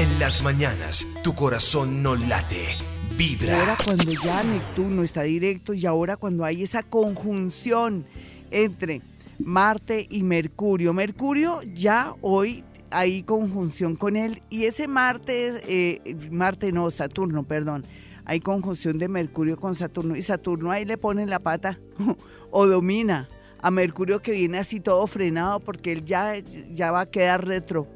En las mañanas, tu corazón no late, vibra. Ahora cuando ya Neptuno está directo y ahora cuando hay esa conjunción entre Marte y Mercurio. Mercurio ya hoy hay conjunción con él y ese Marte, eh, Marte no, Saturno, perdón, hay conjunción de Mercurio con Saturno y Saturno ahí le pone la pata o domina a Mercurio que viene así todo frenado porque él ya, ya va a quedar retro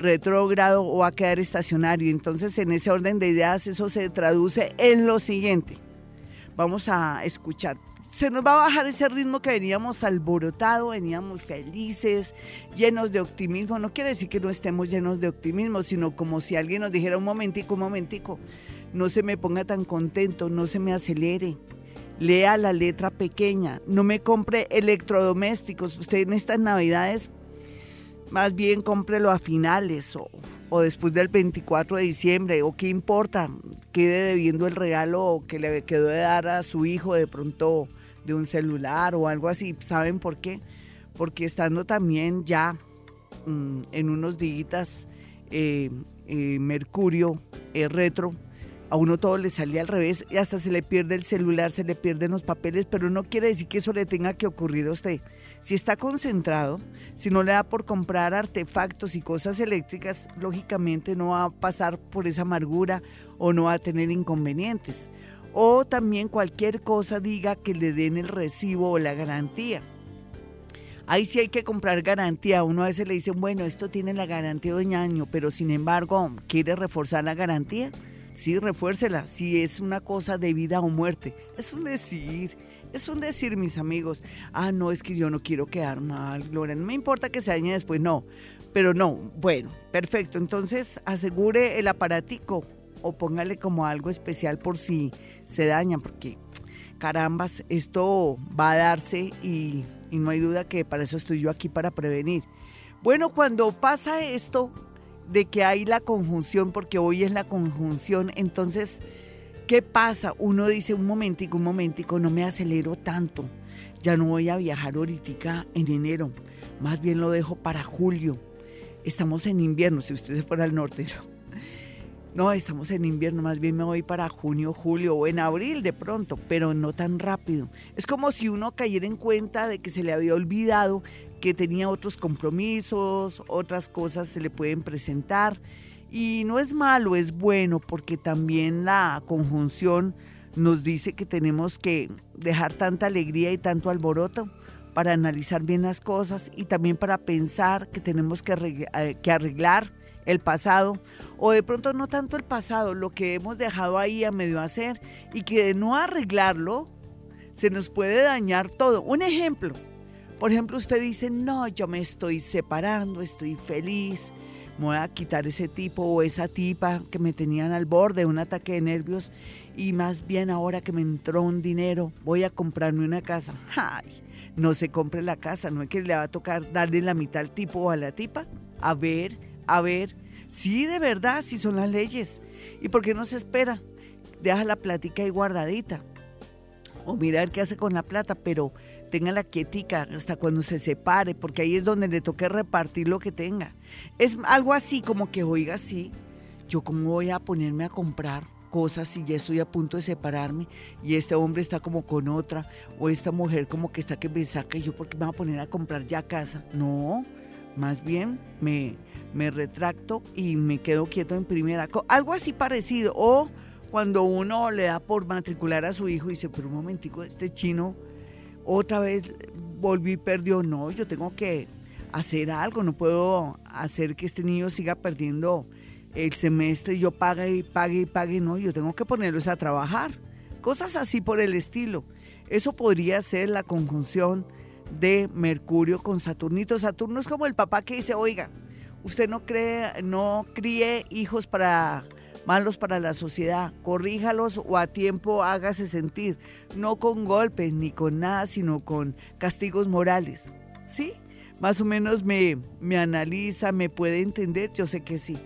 retrógrado o va a quedar estacionario. Entonces, en ese orden de ideas, eso se traduce en lo siguiente. Vamos a escuchar. Se nos va a bajar ese ritmo que veníamos alborotado, veníamos felices, llenos de optimismo. No quiere decir que no estemos llenos de optimismo, sino como si alguien nos dijera un momentico, un momentico, no se me ponga tan contento, no se me acelere lea la letra pequeña, no me compre electrodomésticos. Usted en estas navidades más bien cómprelo a finales o, o, después del 24 de diciembre, o qué importa, quede debiendo el regalo que le quedó de dar a su hijo de pronto de un celular o algo así. ¿Saben por qué? Porque estando también ya mmm, en unos días eh, eh, Mercurio eh, retro, a uno todo le salía al revés y hasta se le pierde el celular, se le pierden los papeles, pero no quiere decir que eso le tenga que ocurrir a usted. Si está concentrado, si no le da por comprar artefactos y cosas eléctricas, lógicamente no va a pasar por esa amargura o no va a tener inconvenientes. O también cualquier cosa diga que le den el recibo o la garantía. Ahí sí hay que comprar garantía. Uno a veces le dicen, bueno, esto tiene la garantía de un año, pero sin embargo, ¿quiere reforzar la garantía? Sí, refuércela. Si es una cosa de vida o muerte. Es un decir. Es un decir, mis amigos. Ah, no, es que yo no quiero quedar mal, Gloria. No me importa que se dañe después, no. Pero no, bueno, perfecto. Entonces asegure el aparatico o póngale como algo especial por si se daña, porque carambas, esto va a darse y, y no hay duda que para eso estoy yo aquí, para prevenir. Bueno, cuando pasa esto, de que hay la conjunción, porque hoy es la conjunción, entonces, ¿qué pasa? Uno dice, un momentico, un momentico, no me acelero tanto, ya no voy a viajar ahorita en enero, más bien lo dejo para julio. Estamos en invierno, si usted se fuera al norte, ¿no? No, estamos en invierno, más bien me voy para junio, julio o en abril de pronto, pero no tan rápido. Es como si uno cayera en cuenta de que se le había olvidado que tenía otros compromisos, otras cosas se le pueden presentar. Y no es malo, es bueno, porque también la conjunción nos dice que tenemos que dejar tanta alegría y tanto alboroto para analizar bien las cosas y también para pensar que tenemos que eh, arreglar el pasado o de pronto no tanto el pasado, lo que hemos dejado ahí a medio hacer y que de no arreglarlo se nos puede dañar todo. Un ejemplo, por ejemplo, usted dice, no, yo me estoy separando, estoy feliz, me voy a quitar ese tipo o esa tipa que me tenían al borde de un ataque de nervios y más bien ahora que me entró un dinero, voy a comprarme una casa. Ay, no se compre la casa, no es que le va a tocar darle la mitad al tipo o a la tipa. A ver, a ver, sí, de verdad, sí son las leyes. ¿Y por qué no se espera? Deja la plática ahí guardadita. O mirar qué hace con la plata, pero tenga la quietica hasta cuando se separe, porque ahí es donde le toque repartir lo que tenga. Es algo así como que, oiga, sí, yo cómo voy a ponerme a comprar cosas si ya estoy a punto de separarme y este hombre está como con otra o esta mujer como que está que me saca y yo porque me voy a poner a comprar ya casa. No, más bien me, me retracto y me quedo quieto en primera. Algo así parecido. O cuando uno le da por matricular a su hijo y dice, pero un momentico, este chino otra vez volví y perdió. No, yo tengo que hacer algo, no puedo hacer que este niño siga perdiendo el semestre, yo pague y pague y pague, no, yo tengo que ponerlos a trabajar. Cosas así por el estilo. Eso podría ser la conjunción de Mercurio con Saturnito. Saturno es como el papá que dice, oiga, usted no cree, no críe hijos para malos para la sociedad. Corríjalos o a tiempo hágase sentir, no con golpes ni con nada, sino con castigos morales. ¿Sí? Más o menos me, me analiza, me puede entender, yo sé que sí.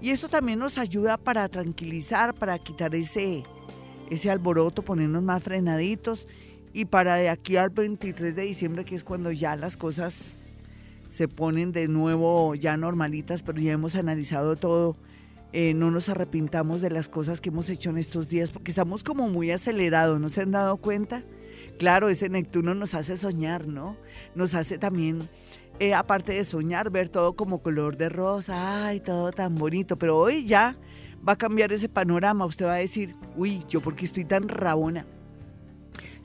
Y esto también nos ayuda para tranquilizar, para quitar ese, ese alboroto, ponernos más frenaditos y para de aquí al 23 de diciembre, que es cuando ya las cosas se ponen de nuevo ya normalitas, pero ya hemos analizado todo eh, no nos arrepintamos de las cosas que hemos hecho en estos días, porque estamos como muy acelerados, ¿no se han dado cuenta? Claro, ese Neptuno nos hace soñar, ¿no? Nos hace también, eh, aparte de soñar, ver todo como color de rosa, ay, todo tan bonito, pero hoy ya va a cambiar ese panorama, usted va a decir, uy, yo porque estoy tan rabona,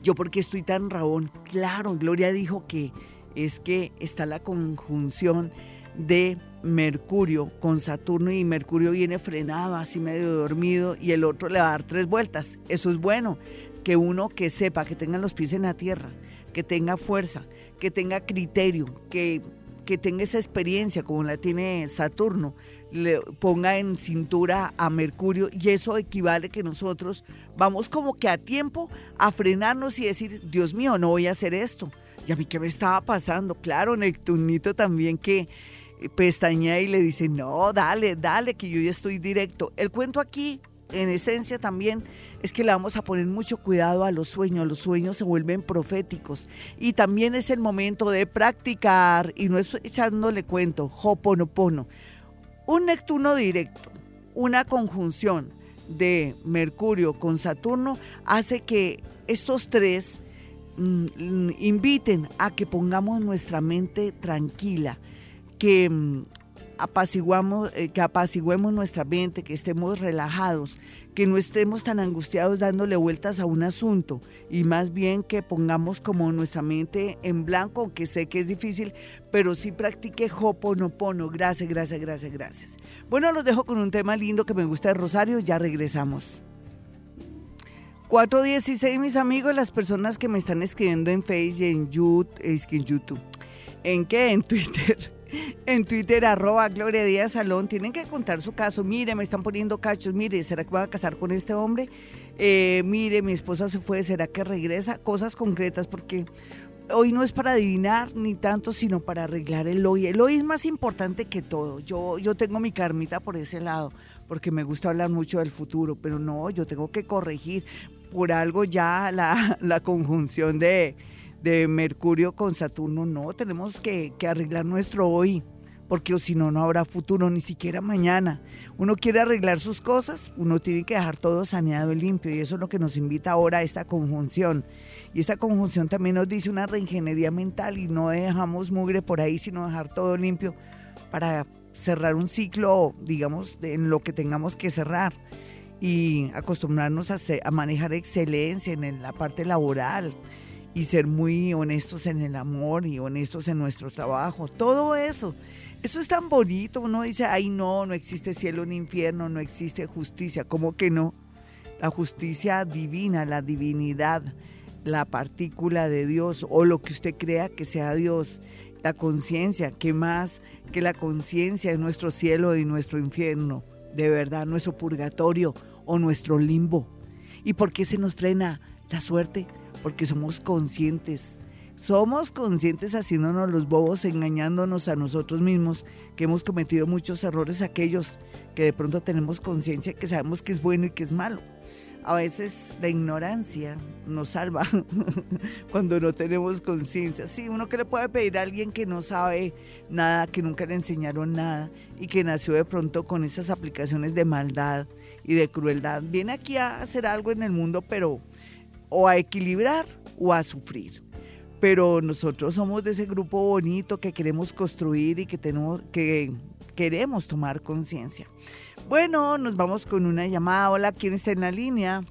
yo porque estoy tan rabón, claro, Gloria dijo que es que está la conjunción de Mercurio con Saturno y Mercurio viene frenado, así medio dormido, y el otro le va a dar tres vueltas. Eso es bueno, que uno que sepa, que tenga los pies en la tierra, que tenga fuerza, que tenga criterio, que, que tenga esa experiencia como la tiene Saturno, le ponga en cintura a Mercurio y eso equivale que nosotros vamos como que a tiempo a frenarnos y decir, Dios mío, no voy a hacer esto. Y a mí qué me estaba pasando, claro, Neptunito también que pestañea y le dice, no, dale, dale, que yo ya estoy directo. El cuento aquí, en esencia también, es que le vamos a poner mucho cuidado a los sueños. Los sueños se vuelven proféticos. Y también es el momento de practicar, y no es echándole cuento, hoponopono. Un Neptuno directo, una conjunción de Mercurio con Saturno, hace que estos tres mm, inviten a que pongamos nuestra mente tranquila que mm, apaciguamos, eh, que apaciguemos nuestra mente, que estemos relajados, que no estemos tan angustiados dándole vueltas a un asunto y más bien que pongamos como nuestra mente en blanco, aunque sé que es difícil, pero sí practique Hoponopono. Gracias, gracias, gracias, gracias. Bueno, los dejo con un tema lindo que me gusta de Rosario, ya regresamos. 416, mis amigos, las personas que me están escribiendo en Facebook, en YouTube, que en YouTube, ¿en qué? En Twitter en Twitter, arroba Gloria Díaz Salón, tienen que contar su caso. Mire, me están poniendo cachos, mire, ¿será que voy a casar con este hombre? Eh, mire, mi esposa se fue, ¿será que regresa? Cosas concretas, porque hoy no es para adivinar ni tanto, sino para arreglar el hoy. El hoy es más importante que todo. Yo, yo tengo mi carmita por ese lado, porque me gusta hablar mucho del futuro, pero no, yo tengo que corregir por algo ya la, la conjunción de de Mercurio con Saturno, no, tenemos que, arreglar nuestro hoy, porque si no, no habrá futuro, ni siquiera mañana. Uno quiere arreglar sus cosas, uno tiene que dejar todo saneado y limpio, y eso es lo que nos invita ahora a esta conjunción. Y esta conjunción también nos dice una reingeniería mental y no dejamos mugre por ahí, sino dejar todo limpio para cerrar un ciclo, digamos, en lo que tengamos que cerrar y acostumbrarnos a, a manejar excelencia en la parte laboral y ser muy honestos en el amor y honestos en nuestro trabajo. Todo eso. Eso es tan bonito. Uno dice, ay no, no existe cielo ni infierno, no existe justicia. ¿Cómo que no? La justicia divina, la divinidad, la partícula de Dios o lo que usted crea que sea Dios, la conciencia, que más que la conciencia es nuestro cielo y nuestro infierno, de verdad, nuestro purgatorio o nuestro limbo. ¿Y por qué se nos frena la suerte? Porque somos conscientes. Somos conscientes haciéndonos los bobos, engañándonos a nosotros mismos, que hemos cometido muchos errores, aquellos que de pronto tenemos conciencia, que sabemos que es bueno y que es malo. A veces la ignorancia nos salva cuando no tenemos conciencia. Sí, uno que le puede pedir a alguien que no sabe nada, que nunca le enseñaron nada y que nació de pronto con esas aplicaciones de maldad y de crueldad. Viene aquí a hacer algo en el mundo, pero o a equilibrar o a sufrir. Pero nosotros somos de ese grupo bonito que queremos construir y que, tenemos, que queremos tomar conciencia. Bueno, nos vamos con una llamada. Hola, ¿quién está en la línea?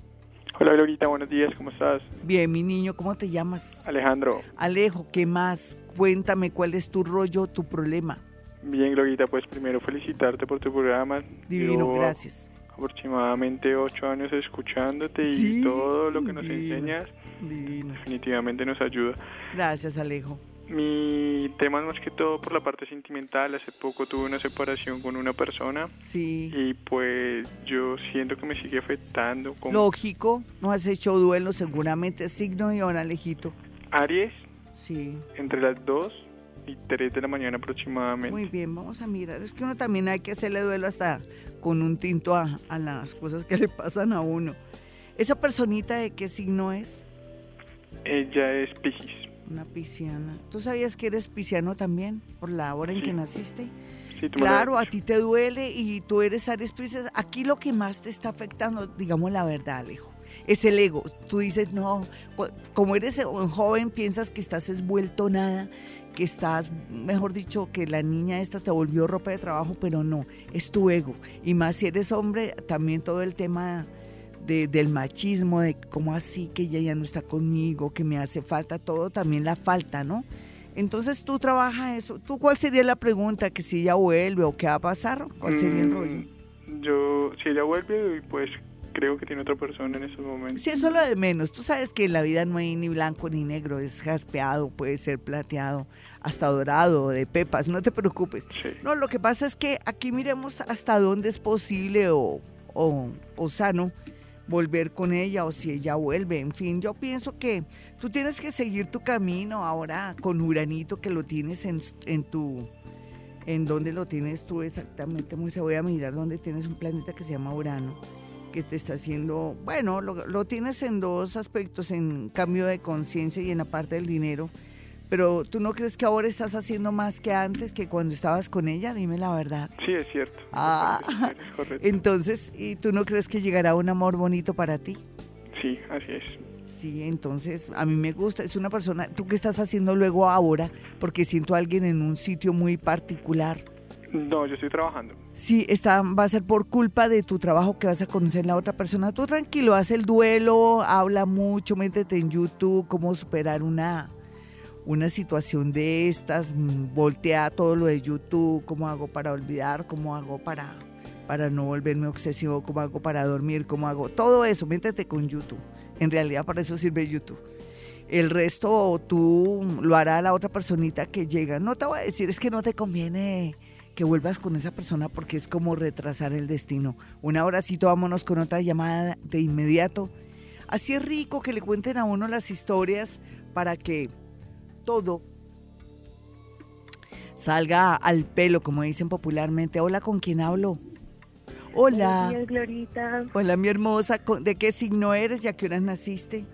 Hola, Glorita, buenos días, ¿cómo estás? Bien, mi niño, ¿cómo te llamas? Alejandro. Alejo, ¿qué más? Cuéntame cuál es tu rollo, tu problema. Bien, Glorita, pues primero felicitarte por tu programa. Divino, gracias aproximadamente ocho años escuchándote y todo lo que nos enseñas definitivamente nos ayuda. Gracias, Alejo. Mi tema es más que todo por la parte sentimental. Hace poco tuve una separación con una persona. Sí. Y pues yo siento que me sigue afectando. Lógico, no has hecho duelo seguramente. Signo y hora, Alejito. Aries. Sí. Entre las dos y tres de la mañana aproximadamente. Muy bien, vamos a mirar. Es que uno también hay que hacerle duelo hasta con un tinto a, las cosas que le pasan a uno. ¿Esa personita de qué signo es? Ella es Piscis. Una pisciana. ¿Tú sabías que eres pisciano también por la hora en que naciste? claro, a ti te duele y tú eres Aries Pisces. Aquí lo que más te está afectando, digamos la verdad, Alejo, es el ego. Tú dices, no, como eres un joven, piensas que estás esvuelto nada, que estás, mejor dicho, que la niña esta te volvió ropa de trabajo, pero no, es tu ego. Y más si eres hombre, también todo el tema del machismo, de cómo así que ella ya no está conmigo, que me hace falta, todo también la falta, ¿no? Entonces tú trabajas eso. ¿Tú cuál sería la pregunta? ¿Que si ella vuelve o qué va a pasar? ¿Cuál sería el mm, rollo? Yo, si ella vuelve, pues creo que tiene otra persona en esos momentos. Sí, eso es lo de menos. Tú sabes que en la vida no hay ni blanco ni negro, es jaspeado, puede ser plateado, hasta dorado, de pepas, no te preocupes. No, lo que pasa es que aquí miremos hasta dónde es posible o, o, o sano volver con ella o si ella vuelve. En fin, yo pienso que tú tienes que seguir tu camino ahora con Uranito que lo tienes en, en tu... ¿En dónde lo tienes tú exactamente? Muy se voy a mirar dónde tienes un planeta que se llama Urano que te está haciendo, bueno, lo, lo tienes en dos aspectos, en cambio de conciencia y en la parte del dinero, pero tú no crees que ahora estás haciendo más que antes, que cuando estabas con ella, dime la verdad. Sí, es cierto. Ah, entonces, ¿y tú no crees que llegará un amor bonito para ti? Sí, así es. Sí, entonces a mí me gusta, es una persona, ¿tú qué estás haciendo luego ahora? Porque siento a alguien en un sitio muy particular. No, yo estoy trabajando. Sí, está, va a ser por culpa de tu trabajo que vas a conocer la otra persona. Tú tranquilo, haz el duelo, habla mucho, métete en YouTube, cómo superar una, una situación de estas, mm, voltea todo lo de YouTube, cómo hago para olvidar, cómo hago para, para no volverme obsesivo, cómo hago para dormir, cómo hago, todo eso, métete con YouTube. En realidad para eso sirve YouTube. El resto tú lo hará la otra personita que llega. No te voy a decir, es que no te conviene que vuelvas con esa persona porque es como retrasar el destino. Un abracito, vámonos con otra llamada de inmediato. Así es rico que le cuenten a uno las historias para que todo salga al pelo, como dicen popularmente. Hola, ¿con quién hablo? Hola. Hola, Glorita. Hola, mi hermosa. ¿De qué signo eres y a qué horas naciste?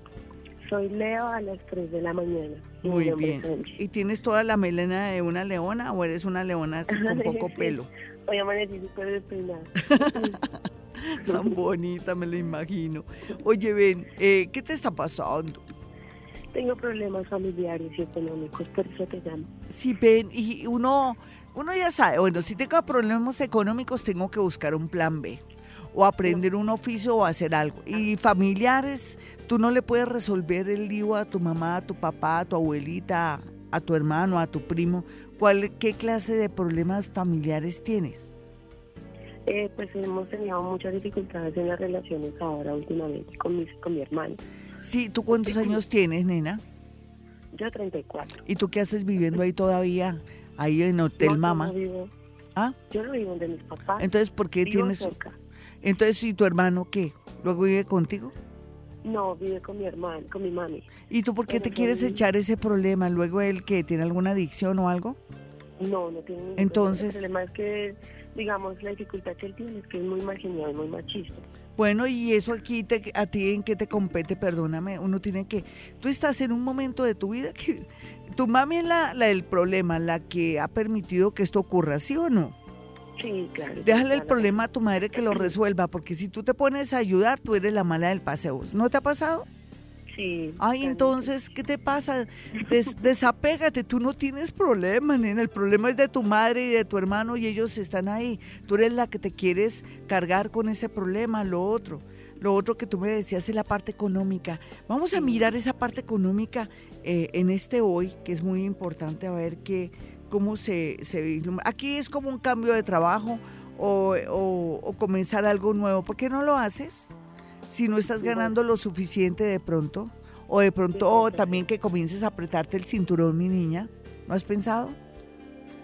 Soy Leo a las 3 de la mañana. Muy bien. ¿Y tienes toda la melena de una leona o eres una leona así con poco pelo? Hoy amanecí súper despeinada. Tan bonita, me lo imagino. Oye, ven, eh, ¿qué te está pasando? Tengo problemas familiares y económicos, por eso te llamo. Sí, ven, y uno, uno ya sabe, bueno, si tengo problemas económicos tengo que buscar un plan B o aprender un oficio o hacer algo. Y familiares, tú no le puedes resolver el lío a tu mamá, a tu papá, a tu abuelita, a tu hermano, a tu primo. ¿Cuál, ¿Qué clase de problemas familiares tienes? Eh, pues hemos tenido muchas dificultades en las relaciones ahora últimamente con mi, con mi hermano. Sí, ¿tú cuántos años tienes, nena? Yo 34. ¿Y tú qué haces viviendo ahí todavía? Ahí en Hotel Mama. ¿Ah? Yo no vivo donde mis papás. Entonces, ¿por qué tienes...? Entonces, ¿y tu hermano qué? ¿Luego vive contigo? No, vive con mi hermano, con mi mami. ¿Y tú por qué te quieres echar ese problema? ¿Luego él que tiene alguna adicción o algo? No, no tiene ningún Entonces, problema. El problema es que, digamos, la dificultad que él tiene es que es muy marginal, muy machista. Bueno, y eso aquí te, a ti en qué te compete, perdóname, uno tiene que, tú estás en un momento de tu vida que tu mami es la, la del problema, la que ha permitido que esto ocurra, ¿sí o no? Sí, claro. Déjale el problema a tu madre que lo resuelva, porque si tú te pones a ayudar, tú eres la mala del paseo. ¿No te ha pasado? Sí. Ay, entonces, ¿qué te pasa? desapégate, tú no tienes problema, nena. El problema es de tu madre y de tu hermano y ellos están ahí. Tú eres la que te quieres cargar con ese problema, lo otro. Lo otro que tú me decías es la parte económica. Vamos a mirar esa parte económica eh, en este hoy, que es muy importante, a ver qué, cómo se, se Aquí es como un cambio de trabajo o, o, comenzar algo nuevo. ¿Por qué no lo haces? Si no estás ganando lo suficiente de pronto. O de pronto también que comiences a apretarte el cinturón, mi niña. ¿No has pensado?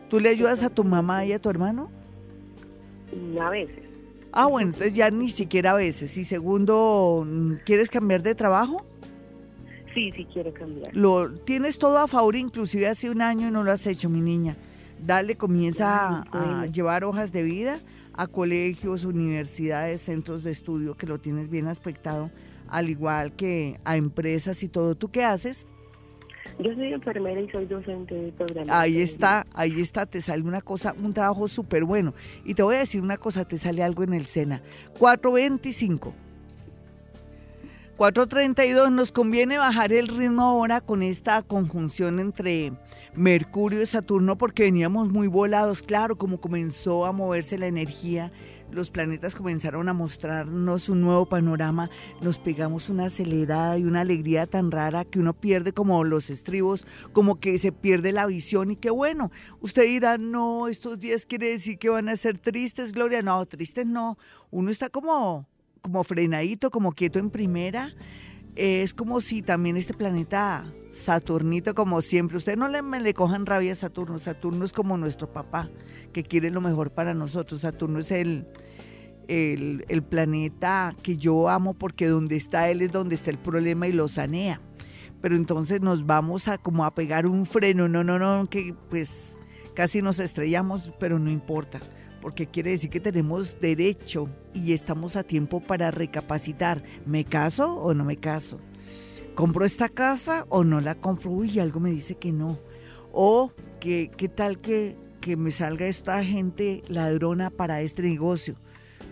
¿Tú le ayudas a tu mamá y a tu hermano? A veces. Ah, bueno, entonces ya ni siquiera a veces. Y segundo, ¿quieres cambiar de trabajo? Sí, sí quiero cambiar. Lo, tienes todo a favor, inclusive hace un año y no lo has hecho, mi niña. Dale, comienza a, llevar hojas de vida a colegios, universidades, centros de estudio, que lo tienes bien aspectado, al igual que a empresas y todo. ¿Tú qué haces? Yo soy enfermera y soy docente de programa. Ahí está, ahí está, te sale una cosa, un trabajo súper bueno. Y te voy a decir una cosa, te sale algo en el SENA. 425. 432, nos conviene bajar el ritmo ahora con esta conjunción entre Mercurio y Saturno porque veníamos muy volados, claro, como comenzó a moverse la energía los planetas comenzaron a mostrarnos un nuevo panorama, nos pegamos una acelerada y una alegría tan rara que uno pierde como los estribos, como que se pierde la visión y qué bueno. Usted dirá, no, estos días quiere decir que van a ser tristes, Gloria. No, tristes no. Uno está como, como frenadito, como quieto en primera. Es como si también este planeta Saturnito, como siempre, usted no le, le cojan rabia a Saturno. Saturno es como nuestro papá que quiere lo mejor para nosotros. Saturno es el, el, planeta que yo amo porque donde está él es donde está el problema y lo sanea. Pero entonces nos vamos a como a pegar un freno, no, no, no, que pues casi nos estrellamos, pero no importa, porque quiere decir que tenemos derecho y estamos a tiempo para recapacitar. ¿Me caso o no me caso? ¿Compro esta casa o no la compro? y algo me dice que no. O que, qué tal que que me salga esta gente ladrona para este negocio.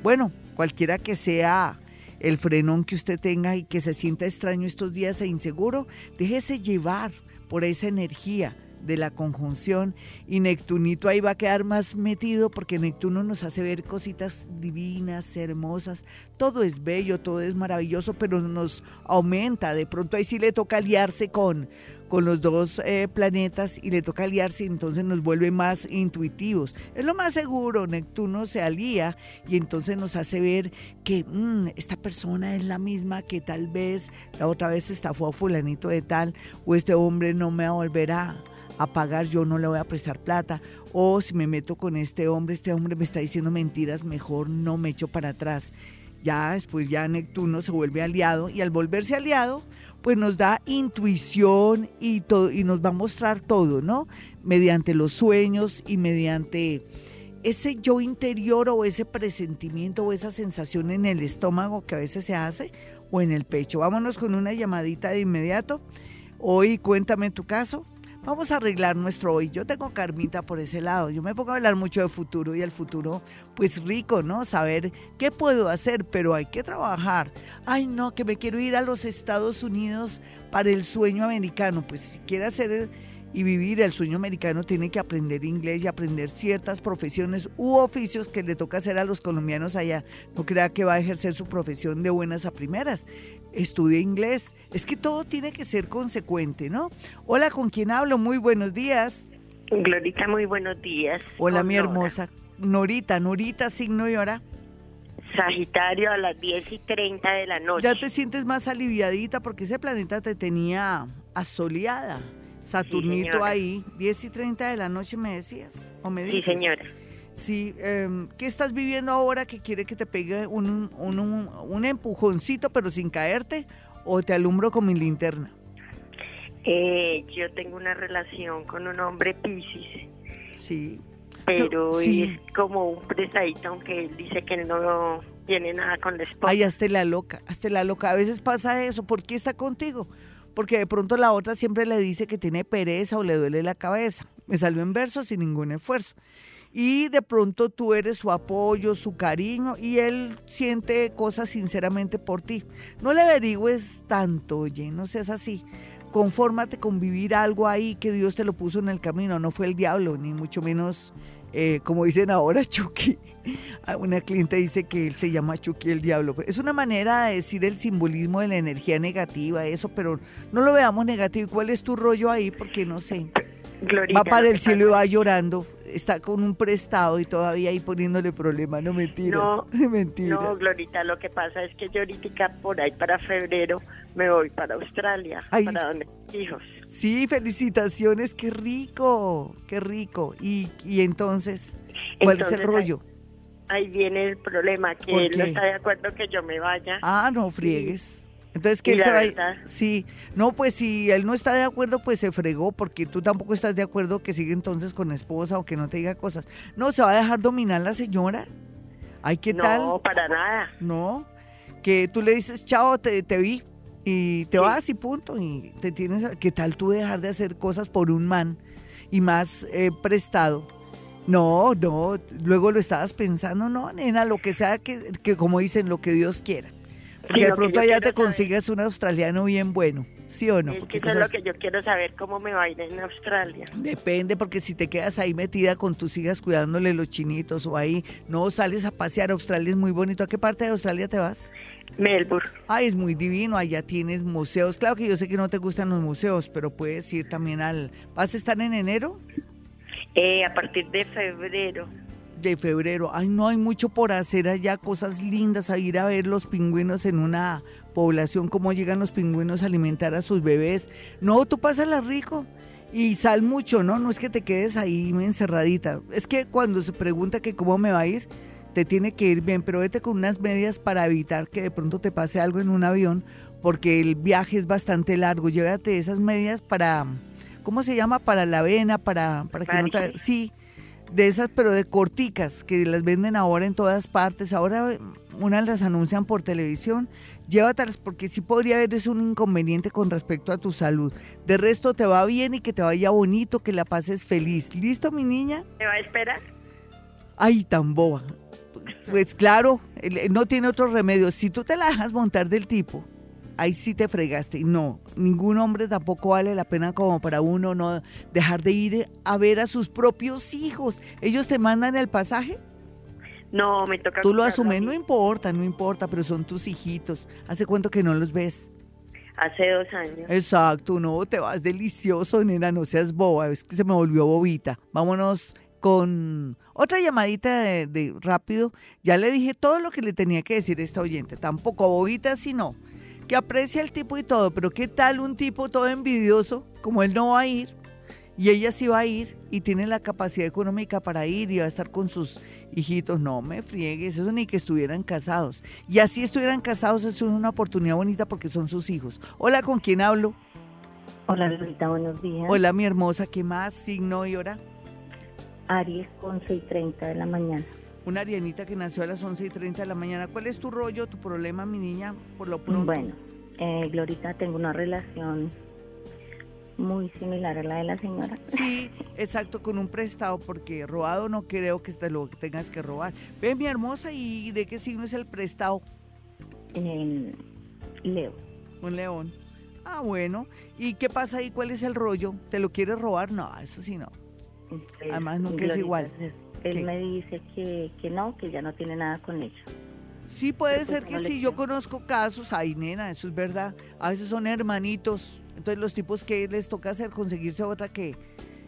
Bueno, cualquiera que sea el frenón que usted tenga y que se sienta extraño estos días e inseguro, déjese llevar por esa energía de la conjunción y Neptunito ahí va a quedar más metido porque Neptuno nos hace ver cositas divinas, hermosas, todo es bello, todo es maravilloso, pero nos aumenta, de pronto ahí sí le toca aliarse con, con los dos eh, planetas y le toca aliarse, entonces nos vuelve más intuitivos. Es lo más seguro, Neptuno se alía y entonces nos hace ver que mm, esta persona es la misma que tal vez la otra vez estafó a fulanito de tal o este hombre no me volverá a pagar, yo no le voy a prestar plata. O si me meto con este hombre, este hombre me está diciendo mentiras, mejor no me echo para atrás. Ya después ya Neptuno se vuelve aliado y al volverse aliado, pues nos da intuición y, todo, y nos va a mostrar todo, ¿no? Mediante los sueños y mediante ese yo interior o ese presentimiento o esa sensación en el estómago que a veces se hace o en el pecho. Vámonos con una llamadita de inmediato. Hoy cuéntame tu caso Vamos a arreglar nuestro hoy. Yo tengo carmita por ese lado. Yo me pongo a hablar mucho de futuro y el futuro, pues rico, ¿no? Saber qué puedo hacer, pero hay que trabajar. Ay, no, que me quiero ir a los Estados Unidos para el sueño americano. Pues si quiere hacer y vivir el sueño americano tiene que aprender inglés y aprender ciertas profesiones u oficios que le toca hacer a los colombianos allá. No crea que va a ejercer su profesión de buenas a primeras. Estudie inglés. Es que todo tiene que ser consecuente, ¿no? Hola, ¿con quién hablo? Muy buenos días. Glorita, muy buenos días. Hola, mi hermosa. Norita, Norita, signo y hora. Sagitario a las 10 y 30 de la noche. Ya te sientes más aliviadita porque ese planeta te tenía asoleada. Saturnito ahí, 10 y 30 de la noche me decías, o me dices. Sí, señora. Sí, eh, ¿qué estás viviendo ahora que quiere que te pegue un, un, un, empujoncito pero sin caerte o te alumbro con mi linterna? Eh, yo tengo una relación con un hombre Pisces. Sí. Pero es como un prestadito, aunque él dice que no tiene nada con la esposa. Ay, hazte la loca, hazte la loca. A veces pasa eso. ¿Por qué está contigo? porque de pronto la otra siempre le dice que tiene pereza o le duele la cabeza. Me salió en verso sin ningún esfuerzo. Y de pronto tú eres su apoyo, su cariño y él siente cosas sinceramente por ti. No le averigües tanto, oye, no seas así. Confórmate con vivir algo ahí que Dios te lo puso en el camino. No fue el diablo, ni mucho menos eh, como dicen ahora, Chucky. Ah, una cliente dice que él se llama Chucky el diablo. Es una manera de decir el simbolismo de la energía negativa, eso, pero no lo veamos negativo. ¿Cuál es tu rollo ahí? Porque no sé. va para el cielo y va llorando. Está con un prestado y todavía ahí poniéndole problema. No mentiras. No, mentiras. No, Glorita, lo que pasa es que yo ahorita por ahí para febrero me voy para Australia, para donde hijos. Sí, felicitaciones, qué rico, qué rico. Y, y entonces, ¿cuál es el rollo? Ahí, viene el problema, que él no está de acuerdo que yo me vaya. Ah, no friegues. Entonces, que él se va Sí, no, pues si él no está de acuerdo, pues se fregó, porque tú tampoco estás de acuerdo que siga entonces con esposa o que no te diga cosas. No, se va a dejar dominar la señora. Ay, ¿qué tal? No, para nada. No, que tú le dices, chao, te, te vi, Y te vas y punto. Y te tienes. ¿Qué tal tú dejar de hacer cosas por un man y más eh, prestado? No, no. Luego lo estabas pensando, no, nena, lo que sea que, que como dicen, lo que Dios quiera. Porque de pronto allá te consigues un australiano bien bueno. ¿Sí o no? Es que eso es lo que yo quiero saber, cómo me va a ir en Australia. Depende, porque si te quedas ahí metida con tus hijas cuidándole los chinitos o ahí, no sales a pasear. Australia es muy bonito. ¿A qué parte de Australia te vas? Melbourne. Ay, es muy divino, allá tienes museos. Claro que yo sé que no te gustan los museos, pero puedes ir también al... ¿Vas a estar en enero? Eh, a partir de febrero. De febrero. Ay, no hay mucho por hacer allá, cosas lindas, a ir a ver los pingüinos en una población, cómo llegan los pingüinos a alimentar a sus bebés. No, tú pásala rico y sal mucho, ¿no? No es que te quedes ahí encerradita. Es que cuando se pregunta que cómo me va a ir, te tiene que ir bien, pero vete con unas medias para evitar que de pronto te pase algo en un avión, porque el viaje es bastante largo. Llévate esas medias para, ¿cómo se llama? Para la vena, para, para que no te... Sí, de esas, pero de corticas, que las venden ahora en todas partes. Ahora unas las anuncian por televisión. Llévatelas porque sí podría haber un inconveniente con respecto a tu salud. De resto te va bien y que te vaya bonito, que la pases feliz. ¿Listo, mi niña? ¿Me va a esperar? Ay, tan boba. Pues claro, no tiene otro remedio. Si tú te la dejas montar del tipo, ahí sí te fregaste. No, ningún hombre tampoco vale la pena como para uno no dejar de ir a ver a sus propios hijos. Ellos te mandan el pasaje. No, me toca. Tú lo asumes, no importa, no importa, pero son tus hijitos. ¿Hace cuánto que no los ves? Hace dos años. Exacto, no, te vas delicioso, nena, no seas boba, es que se me volvió bobita. Vámonos con otra llamadita de, rápido. Ya le dije todo lo que le tenía que decir a esta oyente. Tampoco bobita, sino que aprecia el tipo y todo. Pero ¿qué tal un tipo todo envidioso? Como él no va a ir y ella sí va a ir y tiene la capacidad económica para ir y va a estar con sus hijitos. No me friegues, eso ni que estuvieran casados. Y así estuvieran casados, es una oportunidad bonita porque son sus hijos. Hola, ¿con quién hablo? Hola, Lolita, buenos días. Hola, mi hermosa, ¿qué más? ¿Signo y hora? Aries, 11 y 30 de la mañana. Una arianita que nació a las 11 y 30 de la mañana. ¿Cuál es tu rollo, tu problema, mi niña, por lo pronto? Bueno, eh, Glorita, tengo una relación muy similar a la de la señora. Sí, exacto, con un prestado, porque robado no creo que te lo tengas que robar. Ven, mi hermosa, ¿y de qué signo es el prestado? Leo. Un león. Ah, bueno. ¿Y qué pasa ahí? ¿Cuál es el rollo? ¿Te lo quieres robar? No, eso sí no. Además, nunca es igual. Él me dice que, que no, que ya no tiene nada con ella. Sí, puede ser que sí. Yo conozco casos, ay, nena, eso es verdad. A veces son hermanitos. Entonces, los tipos que les toca hacer, conseguirse otra que,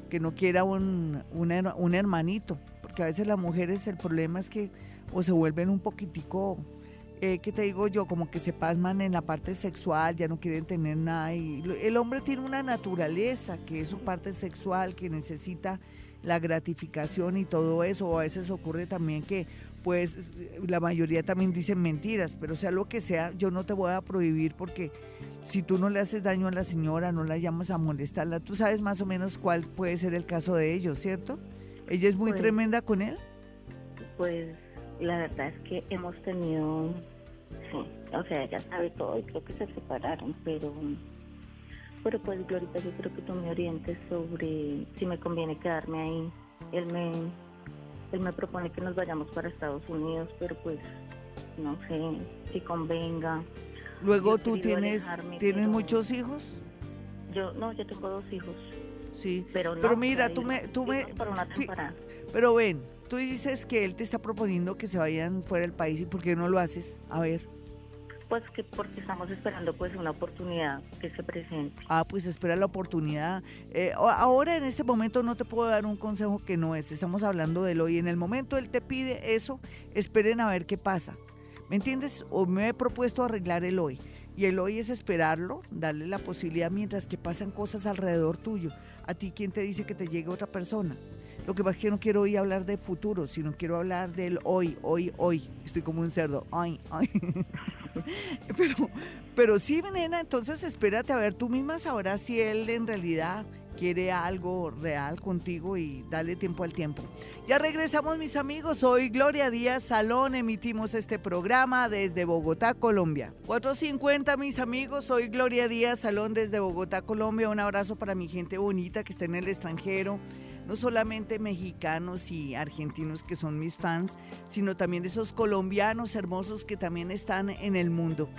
que no quiera un, un hermanito. Porque a veces las mujeres, el problema es que o se vuelven un poquitico eh, ¿qué te digo yo? Como que se pasman en la parte sexual, ya no quieren tener nada. Y el hombre tiene una naturaleza que es su parte sexual, que necesita la gratificación y todo eso. O a veces ocurre también que, pues, la mayoría también dicen mentiras, pero sea lo que sea, yo no te voy a prohibir porque si tú no le haces daño a la señora, no la llamas a molestarla, tú sabes más o menos cuál puede ser el caso de ellos, ¿cierto? ¿Ella es muy pues tremenda con él? Pues la verdad es que hemos tenido, sí, o sea, ella sabe todo y creo que se separaron, pero, pero pues ahorita yo creo que tú me orientes sobre si me conviene quedarme ahí. Él me, él me propone que nos vayamos para Estados Unidos, pero pues no sé si convenga. Luego tú tienes, ¿tienes muchos hijos? Yo, no, yo tengo dos hijos. Sí, pero, pero mira, tú me, tú me, pero ven, Tú dices que él te está proponiendo que se vayan fuera del país y ¿por qué no lo haces? A ver. Pues que porque estamos esperando pues una oportunidad que se presente. Ah, pues espera la oportunidad. Eh, ahora en este momento no te puedo dar un consejo que no es. Estamos hablando de hoy. En el momento él te pide eso, esperen a ver qué pasa. ¿Me entiendes? O me he propuesto arreglar el hoy. Y el hoy es esperarlo, darle la posibilidad mientras que pasan cosas alrededor tuyo. A ti, ¿quién te dice que te llegue otra persona? Lo que pasa es que no quiero hoy hablar de futuro, sino quiero hablar del hoy, hoy, hoy. Estoy como un cerdo. Ay, ay. pero, pero sí, nena, entonces espérate a ver, tú misma sabrás si él en realidad quiere algo real contigo y dale tiempo al tiempo. Ya regresamos mis amigos, soy Gloria Díaz Salón, emitimos este programa desde Bogotá, Colombia. 450 mis amigos, soy Gloria Díaz Salón desde Bogotá, Colombia. Un abrazo para mi gente bonita que está en el extranjero no solamente mexicanos y argentinos que son mis fans, sino también esos colombianos hermosos que también están en el mundo.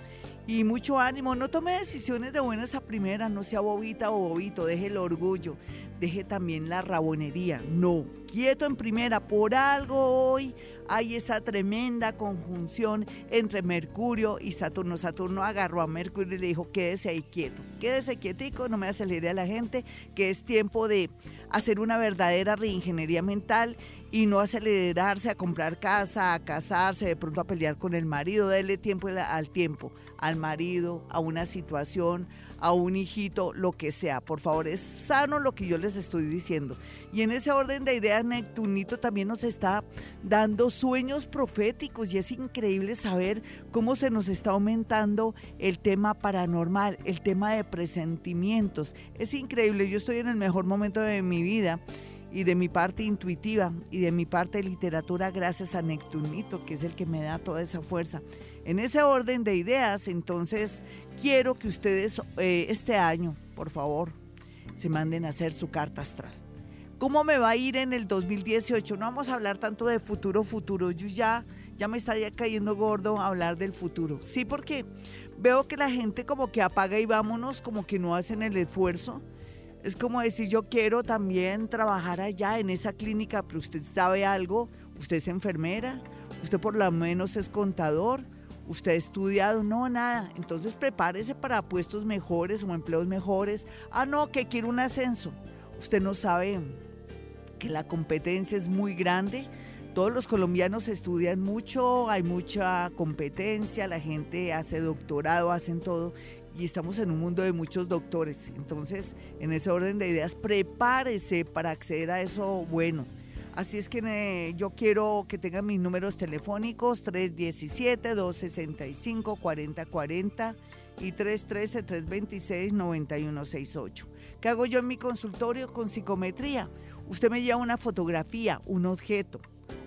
Y mucho ánimo, no tome decisiones de buenas a primeras, no sea bobita o bobito, deje el orgullo, deje también la rabonería. No, quieto en primera, por algo hoy hay esa tremenda conjunción entre Mercurio y Saturno. Saturno agarró a Mercurio y le dijo, quédese ahí quieto, quédese quietico, no me acelere a la gente, que es tiempo de hacer una verdadera reingeniería mental y no acelerarse a comprar casa, a casarse, de pronto a pelear con el marido, darle tiempo al tiempo, al marido, a una situación, a un hijito, lo que sea. Por favor, es sano lo que yo les estoy diciendo. Y en ese orden de ideas, Neptunito también nos está dando sueños proféticos y es increíble saber cómo se nos está aumentando el tema paranormal, el tema de presentimientos. Es increíble, yo estoy en el mejor momento de mi vida y de mi parte intuitiva y de mi parte literatura gracias a Neptunito, que es el que me da toda esa fuerza. En ese orden de ideas, entonces, quiero que ustedes eh, este año, por favor, se manden a hacer su carta astral. ¿Cómo me va a ir en el 2018? No vamos a hablar tanto de futuro, futuro. Yo ya, ya me está ya cayendo gordo hablar del futuro. Sí, porque veo que la gente como que apaga y vámonos, como que no hacen el esfuerzo es como decir, yo quiero también trabajar allá en esa clínica, pero usted sabe algo, usted es enfermera, usted por lo menos es contador, usted ha estudiado, no, nada. Entonces prepárese para puestos mejores o empleos mejores. Ah, no, que quiere un ascenso. Usted no sabe que la competencia es muy grande. Todos los colombianos estudian mucho, hay mucha competencia, la gente hace doctorado, hacen todo y estamos en un mundo de muchos doctores. Entonces, en ese orden de ideas, prepárese para acceder a eso bueno. Así es que eh, yo quiero que tengan mis números telefónicos 317-265-4040 y 313-326-9168. ¿Qué hago yo en mi consultorio con psicometría? Usted me lleva una fotografía, un objeto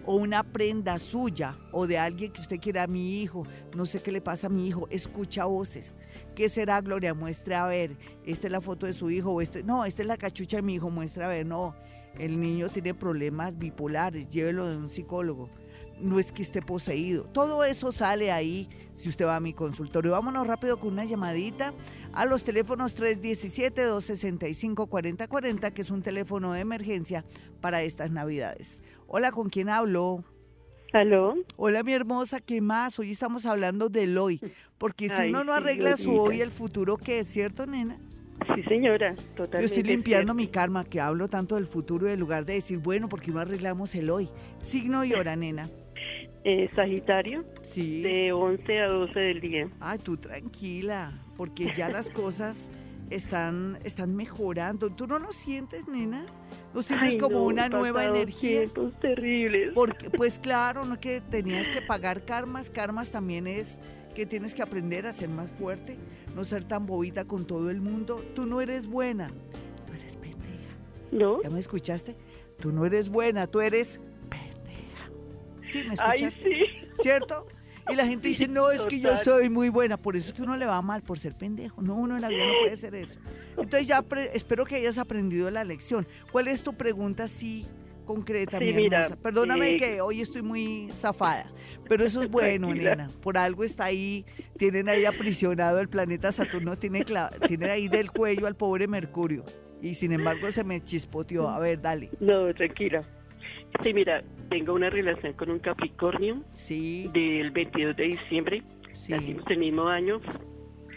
o una prenda suya o de alguien que usted quiera, mi hijo, no sé qué le pasa a mi hijo, escucha voces. ¿Qué será, Gloria? Muestre a ver, esta es la foto de su hijo, o este, no, esta es la cachucha de mi hijo, muestre a ver, no, el niño tiene problemas bipolares, llévelo de un psicólogo. No es que esté poseído. Todo eso sale ahí si usted va a mi consultorio. Vámonos rápido con una llamadita a los teléfonos 317-265-4040, que es un teléfono de emergencia para estas navidades. Hola, ¿con quién hablo? ¿Aló? Hola, mi hermosa, ¿qué más? Hoy estamos hablando del hoy, porque si uno no arregla su hoy, el futuro, ¿qué es cierto, nena? Sí, señora, totalmente. Yo estoy limpiando mi karma, que hablo tanto del futuro en lugar de decir, bueno, porque no arreglamos el hoy. Signo y hora, nena. Eh, sagitario. Sí. De 11 a 12 del día. Ay, tú tranquila, porque ya las cosas están, están mejorando. ¿Tú no lo sientes, nena? ¿Lo sientes como una nueva energía? Tiempos terribles. Porque, pues claro, no que tenías que pagar karmas, karmas también es que tienes que aprender a ser más fuerte, no ser tan bobita con todo el mundo. Tú no eres buena, tú eres pendeja. ¿No? ¿Ya me escuchaste? Tú no eres buena, tú eres pendeja. Sí, ¿me escuchaste? Ay, sí. ¿Cierto? Y la gente dice, no, es que yo soy muy buena, por eso es que uno le va mal, por ser pendejo. No, uno en la vida no puede ser eso. Entonces ya espero que hayas aprendido la lección. ¿Cuál es tu pregunta así concreta, mi hermosa? Perdóname que hoy estoy muy zafada, pero eso es bueno, nena. Por algo está ahí, tienen ahí aprisionado el planeta Saturno, tiene, tiene ahí del cuello al pobre Mercurio. Y sin embargo se me chispoteó. A ver, dale. No, tranquila. Sí, mira, tengo una relación con un Capricornio. Sí. Del 22 de diciembre. Sí. Nacimos el mismo año.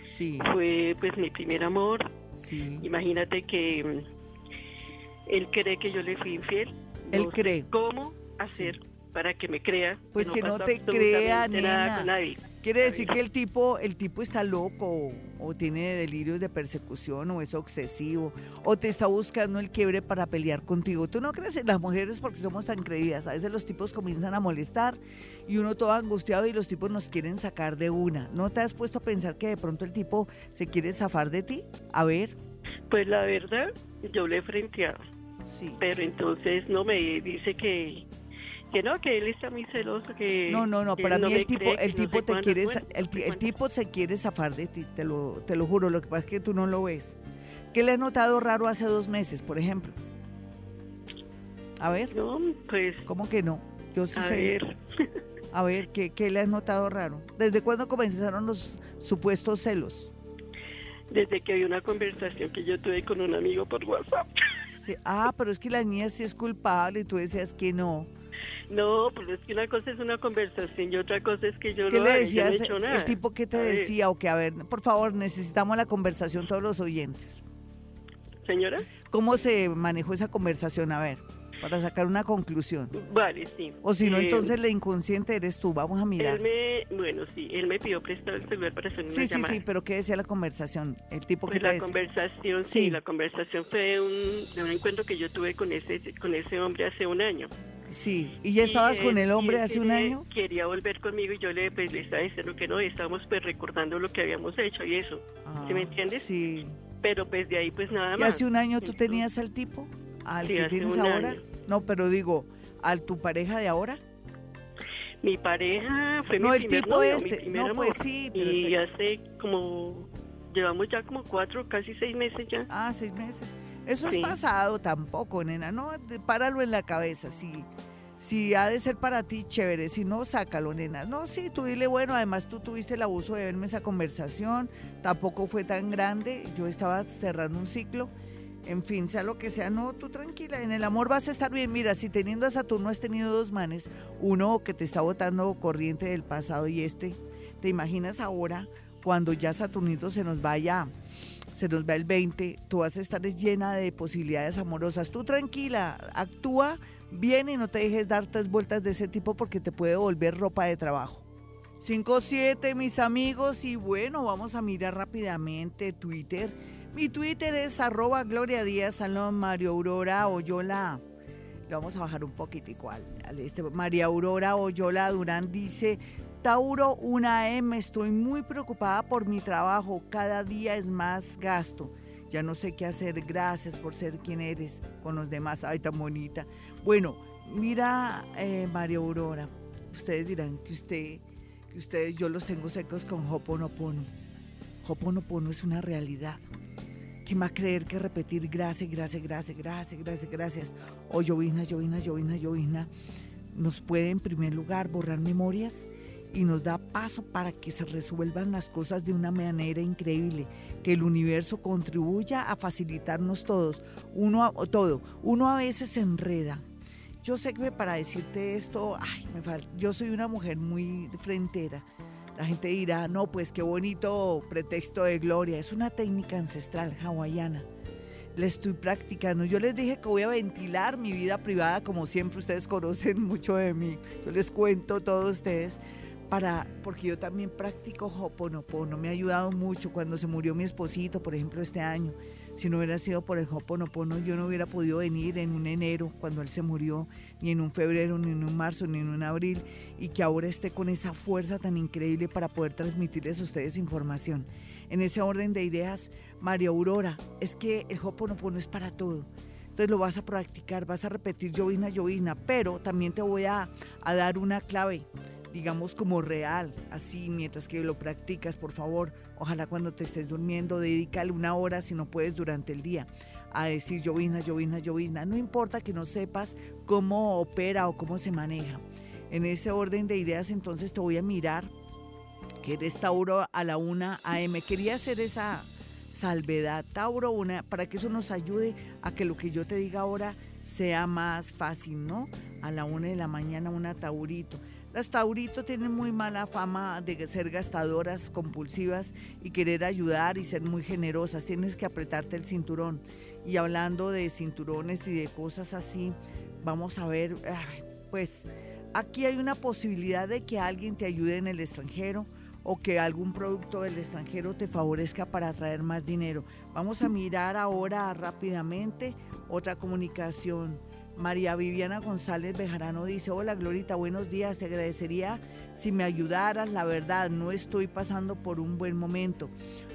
Sí. Fue pues mi primer amor. Sí. Imagínate que mm, él cree que yo le fui infiel. Él cree. ¿Cómo hacer para que me crea? Pues que no, te crea, nena. Quiere decir que el tipo, el tipo está loco o, tiene delirios de persecución o es obsesivo o te está buscando el quiebre para pelear contigo. Tú no crees en las mujeres porque somos tan creídas. A veces los tipos comienzan a molestar y uno todo angustiado y los tipos nos quieren sacar de una. ¿No te has puesto a pensar que de pronto el tipo se quiere zafar de ti? A ver. Pues la verdad, yo le he frenteado. Sí. Pero entonces no me dice que que no, que él está muy celoso, que No, no, no, para mí el tipo el tipo te quiere el, el, tipo se quiere zafar de ti, te lo te lo juro, lo que pasa es que tú no lo ves. ¿Qué le has notado raro hace dos meses, por ejemplo? A ver. No, pues. ¿Cómo que no? Yo sí a sé. Ver. A ver, ¿qué, ¿qué le has notado raro? ¿Desde cuándo comenzaron los supuestos celos? Desde que había una conversación que yo tuve con un amigo por WhatsApp. Ah, pero es que la niña sí es culpable y tú decías que no. No, pero es que una cosa es una conversación y otra cosa es que yo ¿Qué no, le decías? no he hecho nada. El tipo que te decía o que, a ver, por favor, necesitamos la conversación todos los oyentes. Señora. ¿Cómo se manejó esa conversación? A ver para sacar una conclusión. Vale, sí. O si no, eh, entonces la inconsciente eres tú. Vamos a mirar. Él me, bueno, sí, él me pidió prestar el celular para hacer una sí, Sí, sí, pero ¿qué decía la conversación? El tipo pues que la conversación, sí. la conversación fue un, de un encuentro que yo tuve con ese, con ese hombre hace un año. Sí, ¿y ya estabas con el hombre hace un año? Quería volver conmigo y yo le, pues, le estaba diciendo que no, estábamos pues recordando lo que habíamos hecho y eso. ¿Sí me ah, entiendes? Sí. Pero pues de ahí pues nada más. ¿Y hace un año tú tenías al tipo? ¿Al que tienes ahora? No, pero digo, ¿a tu pareja de ahora? Mi pareja fue no, mi el primer tipo novio, este. mi primer no, pues sí. Pero y hace como, llevamos ya como cuatro, casi seis meses ya. Ah, seis meses. Eso es pasado tampoco, nena. No, páralo en la cabeza. Si, si ha de ser para ti, chévere. Si no, sácalo, nena. No, sí, tú dile, bueno, además tú tuviste el abuso de verme esa conversación. Tampoco fue tan grande. Yo estaba cerrando un ciclo en fin, sea lo que sea, no, tú tranquila, en el amor vas a estar bien. Mira, si teniendo a Saturno has tenido dos manes, uno que te está botando corriente del pasado y este, ¿te imaginas ahora cuando ya Saturnito se nos vaya, se nos va el 20, tú vas a estar llena de posibilidades amorosas? Tú tranquila, actúa bien y no te dejes dar tres vueltas de ese tipo porque te puede volver ropa de trabajo. 5-7, mis amigos, y bueno, vamos a mirar rápidamente Twitter mi Twitter es arroba Gloria Díaz Salón Mario Aurora Oyola. Le vamos a bajar un poquito igual. Este, María Aurora Oyola Durán dice, Tauro una M, estoy muy preocupada por mi trabajo, cada día es más gasto. Ya no sé qué hacer, gracias por ser quien eres con los demás. Ay, tan bonita. Bueno, mira, eh, María Aurora, ustedes dirán que usted, que ustedes, yo los tengo secos con Hoponopono. Hoponopono es una realidad. ¿Quién va a creer que repetir gracias, gracias, gracias, gracias, gracias, gracias? O llovizna, llovizna, llovizna, llovizna nos puede en primer lugar borrar memorias y nos da paso para que se resuelvan las cosas de una manera increíble, que el universo contribuya a facilitarnos todos, uno a, todo. Uno a veces se enreda. Yo sé que para decirte esto, ay, me falta, yo soy una mujer muy frentera la gente dirá, no, pues qué bonito pretexto de gloria. Es una técnica ancestral hawaiana. La estoy practicando. Yo les dije que voy a ventilar mi vida privada, como siempre ustedes conocen mucho de mí. Yo les cuento todos ustedes. Para, porque yo también practico Hoponopono. Me ha ayudado mucho cuando se murió mi esposito, por ejemplo, este año. Si no hubiera sido por el Hoponopono, yo no hubiera podido venir en un enero cuando él se murió, ni en un febrero, ni en un marzo, ni en un abril, y que ahora esté con esa fuerza tan increíble para poder transmitirles a ustedes información. En ese orden de ideas, María Aurora, es que el Hoponopono es para todo. Entonces lo vas a practicar, vas a repetir llovizna, llovizna, pero también te voy a, a dar una clave digamos como real, así mientras que lo practicas, por favor, ojalá cuando te estés durmiendo, dedícale una hora si no puedes durante el día a decir llovizna, llovizna, llovizna. No importa que no sepas cómo opera o cómo se maneja. En ese orden de ideas entonces te voy a mirar que eres Tauro a la una AM. Quería hacer esa salvedad, Tauro, una, para que eso nos ayude a que lo que yo te diga ahora sea más fácil, ¿no? A la una de la mañana una Taurito. Las Taurito tienen muy mala fama de ser gastadoras compulsivas y querer ayudar y ser muy generosas. Tienes que apretarte el cinturón. Y hablando de cinturones y de cosas así, vamos a ver, pues aquí hay una posibilidad de que alguien te ayude en el extranjero o que algún producto del extranjero te favorezca para atraer más dinero. Vamos a mirar ahora rápidamente otra comunicación. María Viviana González Bejarano dice, hola Glorita, buenos días, te agradecería si me ayudaras, la verdad, no estoy pasando por un buen momento,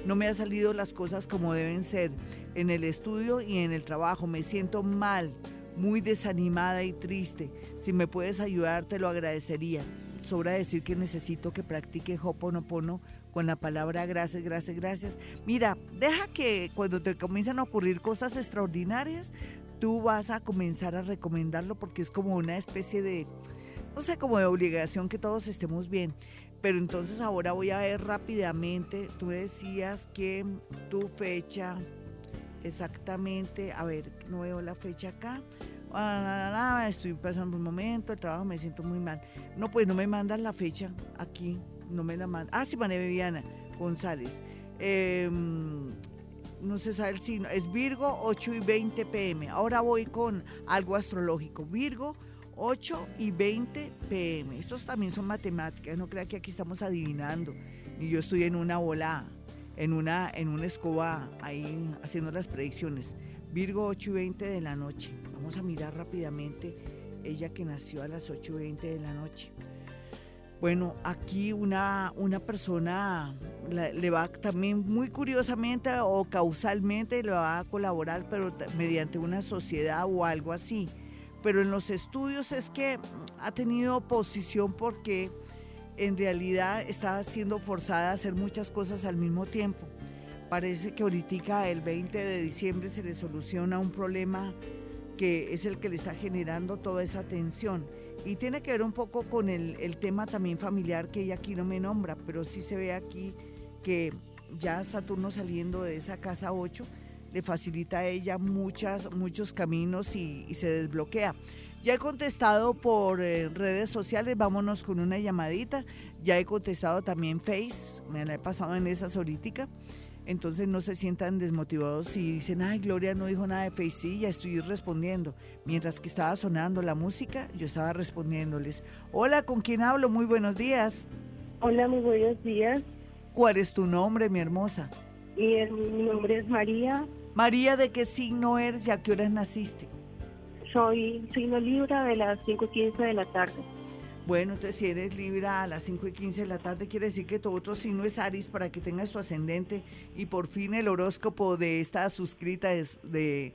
no me han salido las cosas como deben ser, en el estudio y en el trabajo. Me siento mal, muy desanimada y triste. Si me puedes ayudar, te lo agradecería. Sobra decir que necesito que practique Hoponopono con la palabra gracias, gracias, gracias. Mira, deja que cuando te comiencen a ocurrir cosas extraordinarias, tú vas a comenzar a recomendarlo porque es como una especie de, no sé, como de obligación que todos estemos bien. Pero entonces ahora voy a ver rápidamente, tú decías que tu fecha exactamente, a ver, no veo la fecha acá. Ah, estoy pasando un momento, el trabajo me siento muy mal. No, pues no me mandan la fecha aquí, no me la mandan. Ah, sí, María Viviana González. Em, no se sabe el signo, es Virgo 8 y 20 pm. Ahora voy con algo astrológico. Virgo 8 y 20 pm. Estos también son matemáticas, no crea que aquí estamos adivinando. Ni yo estoy en una bola, en una, en una escoba ahí haciendo las predicciones. Virgo 8 y 20 de la noche. Vamos a mirar rápidamente ella que nació a las 8 y 20 de la noche. Bueno, aquí una, una persona le va también muy curiosamente o causalmente le va a colaborar, pero mediante una sociedad o algo así. Pero en los estudios es que ha tenido oposición porque en realidad está siendo forzada a hacer muchas cosas al mismo tiempo. Parece que ahorita el 20 de diciembre se le soluciona un problema que es el que le está generando toda esa tensión y tiene que ver un poco con el, tema también familiar que ella aquí no me nombra, pero sí se ve aquí que ya Saturno saliendo de esa casa 8 le facilita a ella muchas, muchos caminos y, se desbloquea. Ya he contestado por eh, redes sociales, vámonos con una llamadita. Ya he contestado también Face, me la he pasado en esas ahorita. Entonces no se sientan desmotivados si dicen, ay, Gloria no dijo nada de Face, sí, ya estoy respondiendo. Mientras que estaba sonando la música, yo estaba respondiéndoles. Hola, ¿con quién hablo? Muy buenos días. Hola, muy buenos días. ¿Cuál es tu nombre, mi hermosa? Mi, mi nombre es María. María, ¿de qué signo eres y a qué horas naciste? Soy signo Libra de las 5.15 de la tarde. Bueno, entonces si eres Libra a las 5 y 15 de la tarde, quiere decir que tu otro signo es Aries para que tengas tu ascendente y por fin el horóscopo de esta suscrita de,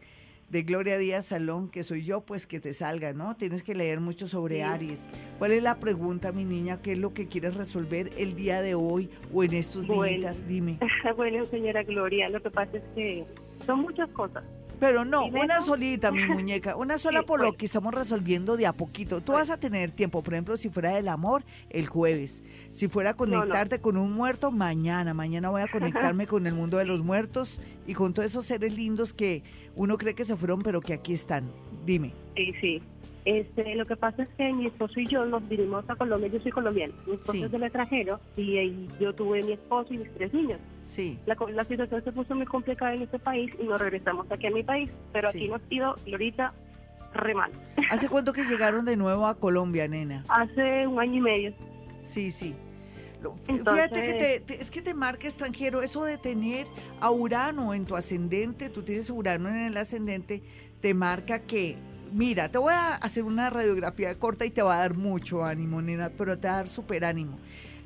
de, Gloria Díaz Salón, que soy yo, pues que te salga, ¿no? Tienes que leer mucho sobre Aries. ¿Cuál es la pregunta, mi niña? ¿Qué es lo que quieres resolver el día de hoy o en estos días? Dime. bueno, señora Gloria, lo que pasa es que son muchas cosas. Pero no, una solita, mi muñeca, una sola por lo que estamos resolviendo de a poquito. Tú vas a tener tiempo, por ejemplo, si fuera del amor, el jueves. Si fuera a conectarte con un muerto, mañana. Mañana voy a conectarme con el mundo de los muertos y con todos esos seres lindos que uno cree que se fueron, pero que aquí están. Dime. Sí, sí. Este, lo que pasa es que mi esposo y yo nos vinimos a Colombia, yo soy colombiana, mi esposo es del extranjero y, yo tuve mi esposo y mis tres niños. Sí. La, la, situación se puso muy complicada en este país y nos regresamos aquí a mi país, pero aquí nos ido, ahorita, re mal. ¿Hace cuánto que llegaron de nuevo a Colombia, nena? Hace un año y medio. Sí, sí. Fíjate que te, es que te marca extranjero, eso de tener a Urano en tu ascendente, tú tienes Urano en el ascendente, te marca que Mira, te voy a hacer una radiografía corta y te va a dar mucho ánimo, nena, pero te va a dar súper ánimo.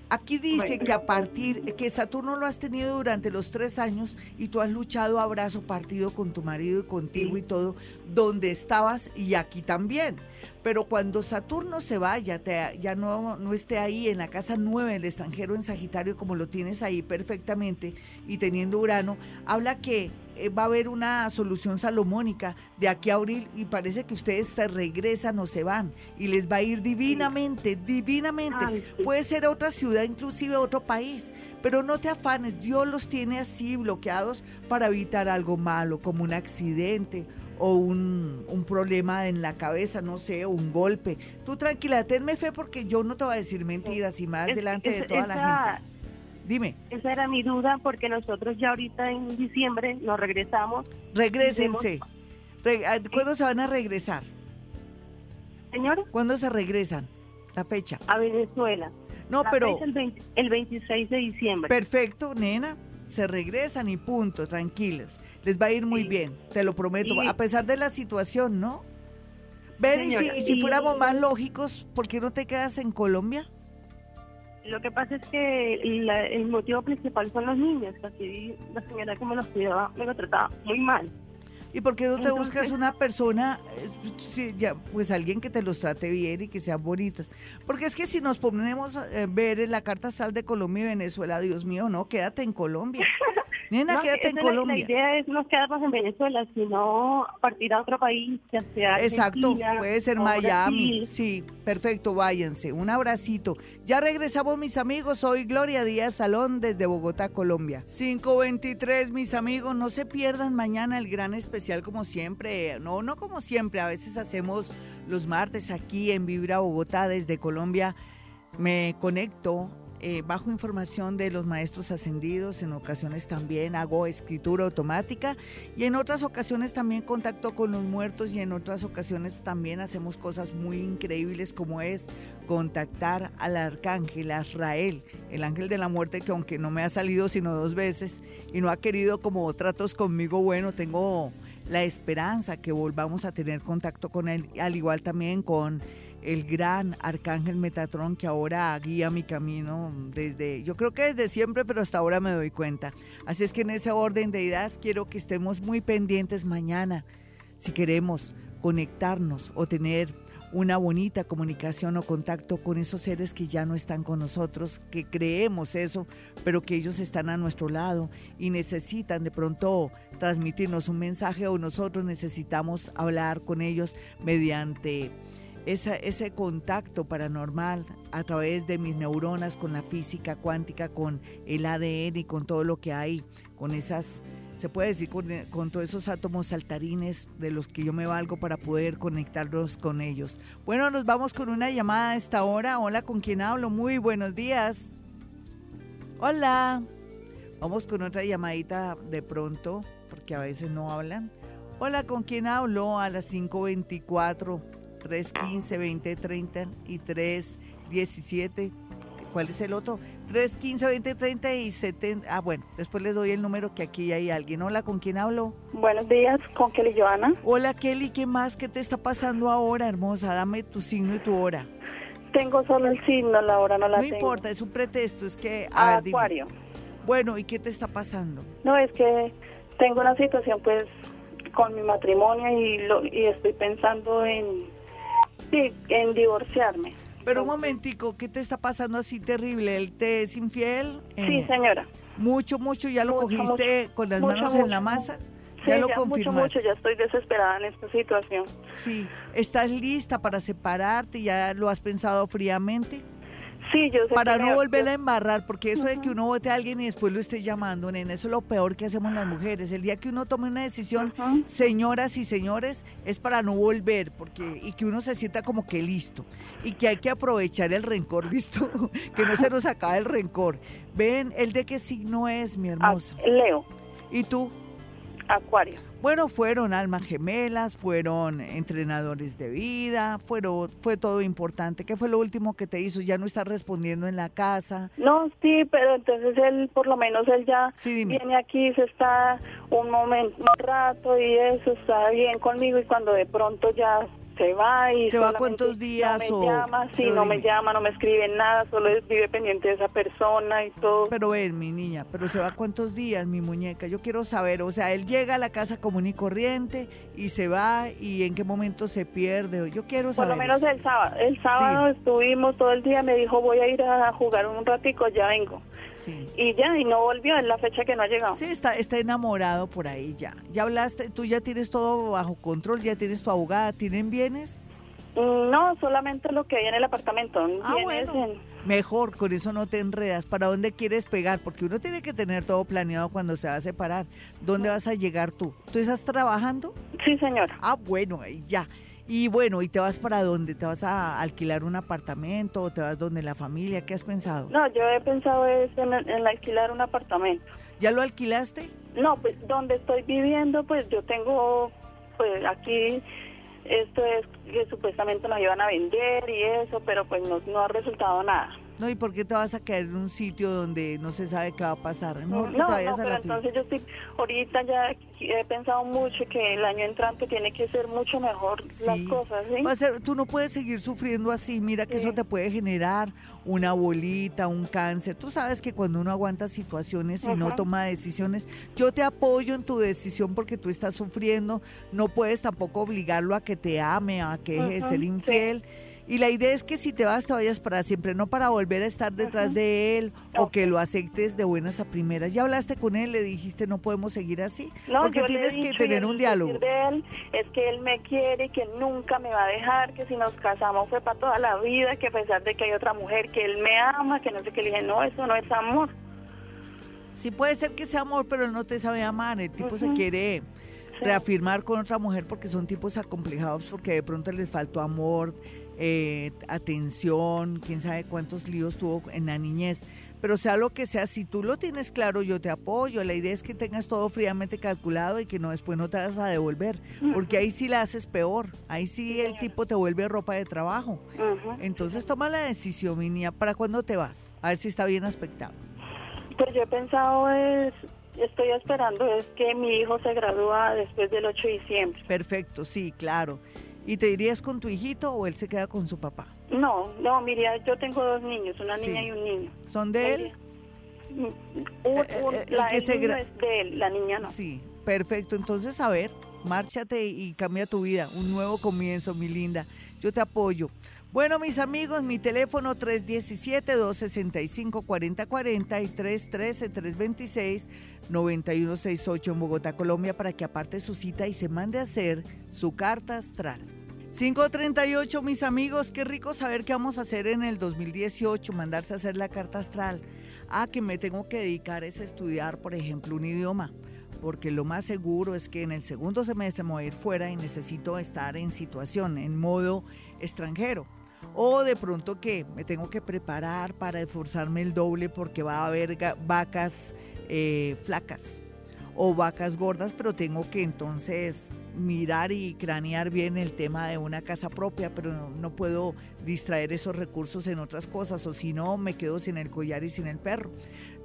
Aquí dice que a partir, que Saturno lo has tenido durante los tres años y tú has luchado abrazo partido con tu marido y contigo y todo, donde estabas y aquí también. Pero cuando Saturno se vaya, te, ya no, no esté ahí en la casa 9 el extranjero en Sagitario, como lo tienes ahí perfectamente, y teniendo Urano, habla que eh, va a haber una solución salomónica de aquí a abril y parece que ustedes se regresan o se van y les va a ir divinamente, divinamente. Puede ser otra ciudad, inclusive otro país, pero no te afanes, Dios los tiene así bloqueados para evitar algo malo, como un accidente o un, un, problema en la cabeza, no sé, o un golpe. Tú tranquila, tenme fe porque yo no te voy a decir mentiras y más delante de toda la gente. Dime. Esa era mi duda porque nosotros ya ahorita en diciembre nos regresamos. Regrésense. Ah, ¿Cuándo se van a regresar? Señor. ¿Cuándo se regresan? La fecha. A Venezuela. No, pero... el, el 26 de diciembre. Perfecto, nena se regresan y punto, tranquilos. Les va a ir muy bien, te lo prometo, a pesar de la situación, ¿no? Ver, y, si, fuéramos más lógicos, ¿por qué no te quedas en Colombia? Lo que pasa es que el motivo principal son los niños, así la señora que me los cuidaba me lo trataba muy mal. ¿Y por qué no te buscas una persona, eh, ya, pues alguien que te los trate bien y que sean bonitos? Porque es que si nos ponemos a eh, ver en la carta astral de Colombia y Venezuela, Dios mío, no, quédate en Colombia. Nena, quédate en Colombia. La, idea es no quedarnos en Venezuela, sino partir a otro país, ya sea Exacto, puede ser Miami. Sí, perfecto, váyanse. Un abracito. Ya regresamos, mis amigos. Soy Gloria Díaz Salón desde Bogotá, Colombia. 523, mis amigos. No se pierdan mañana el gran especial como siempre. No, no como siempre. A veces hacemos los martes aquí en Vibra Bogotá desde Colombia. Me conecto eh, bajo información de los maestros ascendidos, en ocasiones también hago escritura automática y en otras ocasiones también contacto con los muertos y en otras ocasiones también hacemos cosas muy increíbles como es contactar al arcángel Azrael, el ángel de la muerte que aunque no me ha salido sino dos veces y no ha querido como tratos conmigo, bueno, tengo la esperanza que volvamos a tener contacto con él, al igual también con el gran arcángel Metatrón que ahora guía mi camino desde, yo creo que desde siempre, pero hasta ahora me doy cuenta. Así es que en ese orden de ideas quiero que estemos muy pendientes mañana, si queremos conectarnos o tener una bonita comunicación o contacto con esos seres que ya no están con nosotros, que creemos eso, pero que ellos están a nuestro lado y necesitan de pronto transmitirnos un mensaje o nosotros necesitamos hablar con ellos mediante ese contacto paranormal a través de mis neuronas con la física cuántica, con el ADN y con todo lo que hay, con esas, se puede decir, con, todos esos átomos saltarines de los que yo me valgo para poder conectarlos con ellos. Bueno, nos vamos con una llamada a esta hora. Hola, ¿con quién hablo? Muy buenos días. Hola. Vamos con otra llamadita de pronto, porque a veces no hablan. Hola, ¿con quién hablo? A las 524. 315 2030 y 317. ¿Cuál es el otro? 315 2030 y 70. Ah, bueno, después les doy el número que aquí hay alguien. Hola, ¿con quién hablo? Buenos días, con Kelly Joana. Hola, Kelly, ¿qué más? ¿Qué te está pasando ahora, hermosa? Dame tu signo y tu hora. Tengo solo el signo, la hora no la tengo. No importa, es un pretexto, es que... Acuario. Bueno, ¿y qué te está pasando? No, es que tengo una situación pues con mi matrimonio y, lo, y estoy pensando en Sí, en divorciarme. Pero un momentico, ¿qué te está pasando así terrible? ¿Él te es infiel? sí, eh, señora. Mucho, mucho, ¿ya lo cogiste con las manos en la masa? ¿Ya lo confirmaste? Mucho, mucho, ya estoy desesperada en esta situación. Sí, ¿estás lista para separarte? ¿Ya lo has pensado fríamente? Sí, yo sé Para no volver a embarrar, porque eso de que uno vote a alguien y después lo esté llamando, nena, eso es lo peor que hacemos las mujeres. El día que uno tome una decisión, señoras y señores, es para no volver, porque y que uno se sienta como que listo. Y que hay que aprovechar el rencor, ¿listo? que no se nos acabe el rencor. Ven, ¿el de qué signo es, mi hermosa? Leo. ¿Y tú? Acuario. Bueno, fueron almas gemelas, fueron entrenadores de vida, fueron, fue todo importante. ¿Qué fue lo último que te hizo? ¿Ya no está respondiendo en la casa? No, sí, pero entonces él, por lo menos él ya viene aquí, se está un momento, un rato y eso está bien conmigo y cuando de pronto ya se va y se va cuántos días no me llama, sí, no me llama, no me escribe nada, solo vive pendiente de esa persona y todo. Pero ven, mi niña, pero se va cuántos días, mi muñeca. Yo quiero saber, o sea, él llega a la casa común y corriente y se va y en qué momento se pierde. Yo quiero saber. Por lo menos el sábado, el sábado estuvimos todo el día, me dijo, "Voy a ir a jugar un ratico, ya vengo." Y ya, y no volvió, en la fecha que no ha llegado. Sí, está, está enamorado por ahí ya. ¿Ya hablaste? ¿Tú ya tienes todo bajo control? ¿Ya tienes tu abogada? ¿Tienen bienes? Mm, no, solamente lo que hay en el apartamento. Ah, Mejor, con eso no te enredas. ¿Para dónde quieres pegar? Porque uno tiene que tener todo planeado cuando se va a separar. ¿Dónde vas a llegar tú? ¿Tú estás trabajando? Sí, señora. Ah, bueno, ya. Y bueno, ¿y te vas para dónde? ¿Te vas a alquilar un apartamento o te vas donde la familia? ¿Qué has pensado? No, yo he pensado es en, alquilar un apartamento. ¿Ya lo alquilaste? No, pues donde estoy viviendo, pues yo tengo, pues aquí, esto es que supuestamente nos iban a vender y eso, pero pues no, no ha resultado nada. No, ¿y por qué te vas a quedar en un sitio donde no se sabe qué va a pasar? No, no, pero entonces yo estoy, ahorita ya he pensado mucho que el año entrante tiene que ser mucho mejor las cosas, ¿sí? Va a ser, tú no puedes seguir sufriendo así, mira que eso te puede generar una bolita, un cáncer. Tú sabes que cuando uno aguanta situaciones y no toma decisiones, yo te apoyo en tu decisión porque tú estás sufriendo, no puedes tampoco obligarlo a que te ame, a que deje de ser infiel. Y la idea es que si te vas, te vayas para siempre, no para volver a estar detrás de él o que lo aceptes de buenas a primeras. Ya hablaste con él, le dijiste no podemos seguir así, porque tienes que tener un diálogo. De él es que él me quiere, que nunca me va a dejar, que si nos casamos fue para toda la vida, que a pesar de que hay otra mujer que él me ama, que no sé qué, le dije, no, eso no es amor. Sí puede ser que sea amor, pero él no te sabe amar, el tipo se quiere reafirmar con otra mujer porque son tipos acomplejados, porque de pronto les faltó amor, eh, atención, quién sabe cuántos líos tuvo en la niñez. Pero sea lo que sea, si tú lo tienes claro, yo te apoyo. La idea es que tengas todo fríamente calculado y que no después no te vas a devolver, porque ahí sí la haces peor. Ahí sí el tipo te vuelve ropa de trabajo. Entonces toma la decisión, mi niña. ¿Para cuándo te vas? A ver si está bien aspectado. Pues yo he pensado es estoy esperando es que mi hijo se gradúa después del 8 de diciembre. Perfecto, sí, claro. ¿Y te irías con tu hijito o él se queda con su papá? No, no, mira, yo tengo dos niños, una niña y un niño. ¿Son de él? Mm, eh, eh, la, el es de él, la niña no. Sí, perfecto. Entonces, a ver, márchate y cambia tu vida. Un nuevo comienzo, mi linda. Yo te apoyo. Bueno, mis amigos, mi teléfono 317-265-4040 y 313-326-9168 en Bogotá, Colombia, para que aparte su cita y se mande a hacer su carta astral. 538, mis amigos, qué rico saber qué vamos a hacer en el 2018, mandarse a hacer la carta astral. Ah, que me tengo que dedicar es estudiar, por ejemplo, un idioma, porque lo más seguro es que en el segundo semestre me voy a ir fuera y necesito estar en situación, en modo extranjero. O de pronto que me tengo que preparar para esforzarme el doble porque va a haber vacas eh, flacas o vacas gordas, pero tengo que entonces mirar y cranear bien el tema de una casa propia, pero no, puedo distraer esos recursos en otras cosas, o si no, me quedo sin el collar y sin el perro.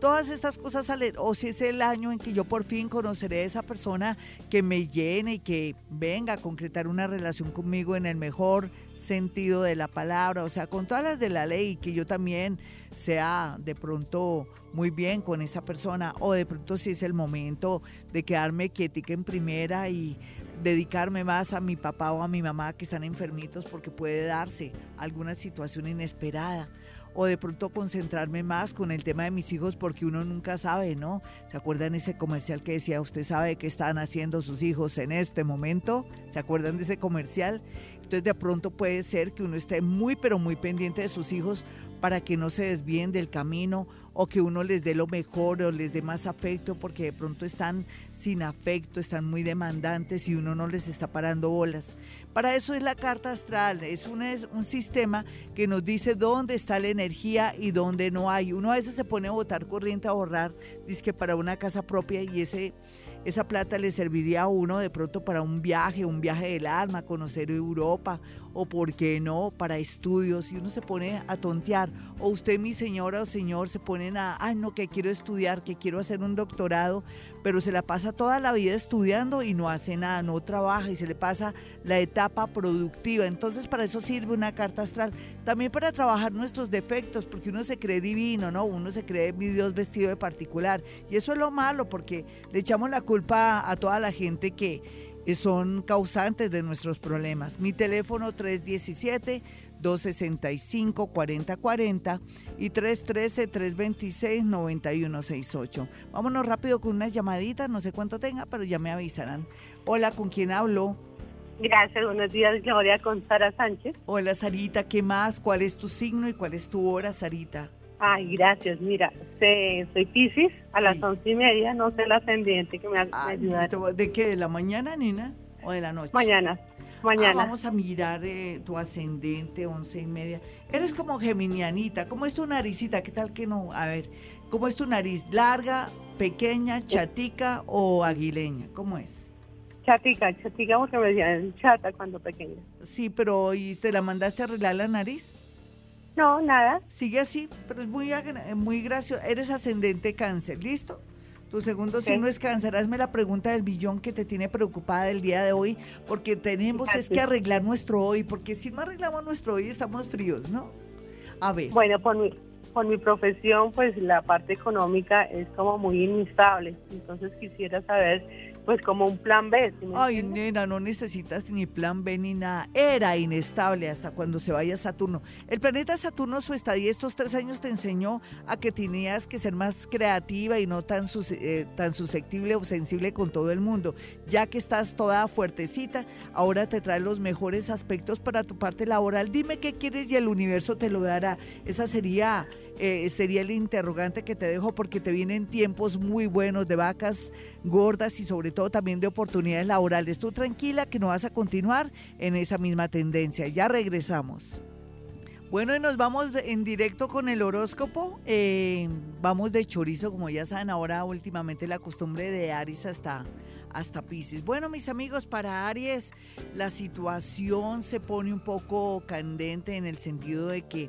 Todas estas cosas salen, o si es el año en que yo por fin conoceré a esa persona que me llene y que venga a concretar una relación conmigo en el mejor sentido de la palabra, o sea, con todas las de la ley, que yo también sea de pronto muy bien con esa persona, o de pronto si es el momento de quedarme quietica en primera y dedicarme más a mi papá o a mi mamá que están enfermitos porque puede darse alguna situación inesperada o de pronto concentrarme más con el tema de mis hijos porque uno nunca sabe, ¿no? ¿Se acuerdan ese comercial que decía, usted sabe qué están haciendo sus hijos en este momento? ¿Se acuerdan de ese comercial? Entonces de pronto puede ser que uno esté muy pero muy pendiente de sus hijos para que no se desvíen del camino o que uno les dé lo mejor o les dé más afecto porque de pronto están sin afecto, están muy demandantes y uno no les está parando bolas. Para eso es la carta astral, es un, es un sistema que nos dice dónde está la energía y dónde no hay. Uno a veces se pone a botar corriente, a ahorrar, dice que para una casa propia y ese esa plata le serviría a uno de pronto para un viaje, un viaje del alma, conocer Europa o, por qué no, para estudios. Y uno se pone a tontear. O usted, mi señora o señor, se ponen a, ay, no, que quiero estudiar, que quiero hacer un doctorado, pero se la pasa toda la vida estudiando y no hace nada, no trabaja y se le pasa la etapa productiva. Entonces, para eso sirve una carta astral. También para trabajar nuestros defectos, porque uno se cree divino, ¿no? Uno se cree mi Dios vestido de particular. Y eso es lo malo, porque le echamos la culpa a toda la gente que son causantes de nuestros problemas. Mi teléfono 317 265-4040 y 313-326-9168. Vámonos rápido con unas llamaditas, no sé cuánto tenga, pero ya me avisarán. Hola, ¿con quién hablo? Gracias, buenos días, Gloria, con Sara Sánchez. Hola, Sarita, ¿qué más? ¿Cuál es tu signo y cuál es tu hora, Sarita? Ay, gracias. Mira, soy Pisces a las once y media, no sé el ascendiente que me ayuda. ¿De qué? ¿De la mañana, Nina? ¿O de la noche? Mañana. Mañana. Ah, vamos a mirar eh, tu ascendente, once y media. Eres como geminianita. ¿Cómo es tu naricita? ¿Qué tal que no? A ver, ¿cómo es tu nariz? ¿Larga, pequeña, chatica o aguileña? ¿Cómo es? Chatica, chatica porque me decían chata cuando pequeña. Sí, pero ¿y te la mandaste a arreglar la nariz? No, nada. Sigue así, pero es muy, muy gracioso. Eres ascendente cáncer, ¿listo? Tu segundo signo es cáncer. Hazme la pregunta del billón que te tiene preocupada el día de hoy, porque tenemos es que arreglar nuestro hoy, porque si no arreglamos nuestro hoy estamos fríos, ¿no? A ver. Bueno, por mi, por mi profesión, pues la parte económica es como muy inestable. Entonces quisiera saber pues como un plan B. Ay, nena, no necesitas ni plan B ni nada. Era inestable hasta cuando se vaya Saturno. El planeta Saturno, su estadía estos tres años te enseñó a que tenías que ser más creativa y no tan, eh, tan susceptible o sensible con todo el mundo. Ya que estás toda fuertecita, ahora te trae los mejores aspectos para tu parte laboral. Dime qué quieres y el universo te lo dará. Esa sería eh, sería el interrogante que te dejo porque te vienen tiempos muy buenos de vacas gordas y sobre todo también de oportunidades laborales. Tú tranquila que no vas a continuar en esa misma tendencia. Ya regresamos. Bueno, y nos vamos en directo con el horóscopo. Eh, vamos de chorizo, como ya saben ahora últimamente la costumbre de Aries hasta, hasta Pisces. Bueno, mis amigos, para Aries la situación se pone un poco candente en el sentido de que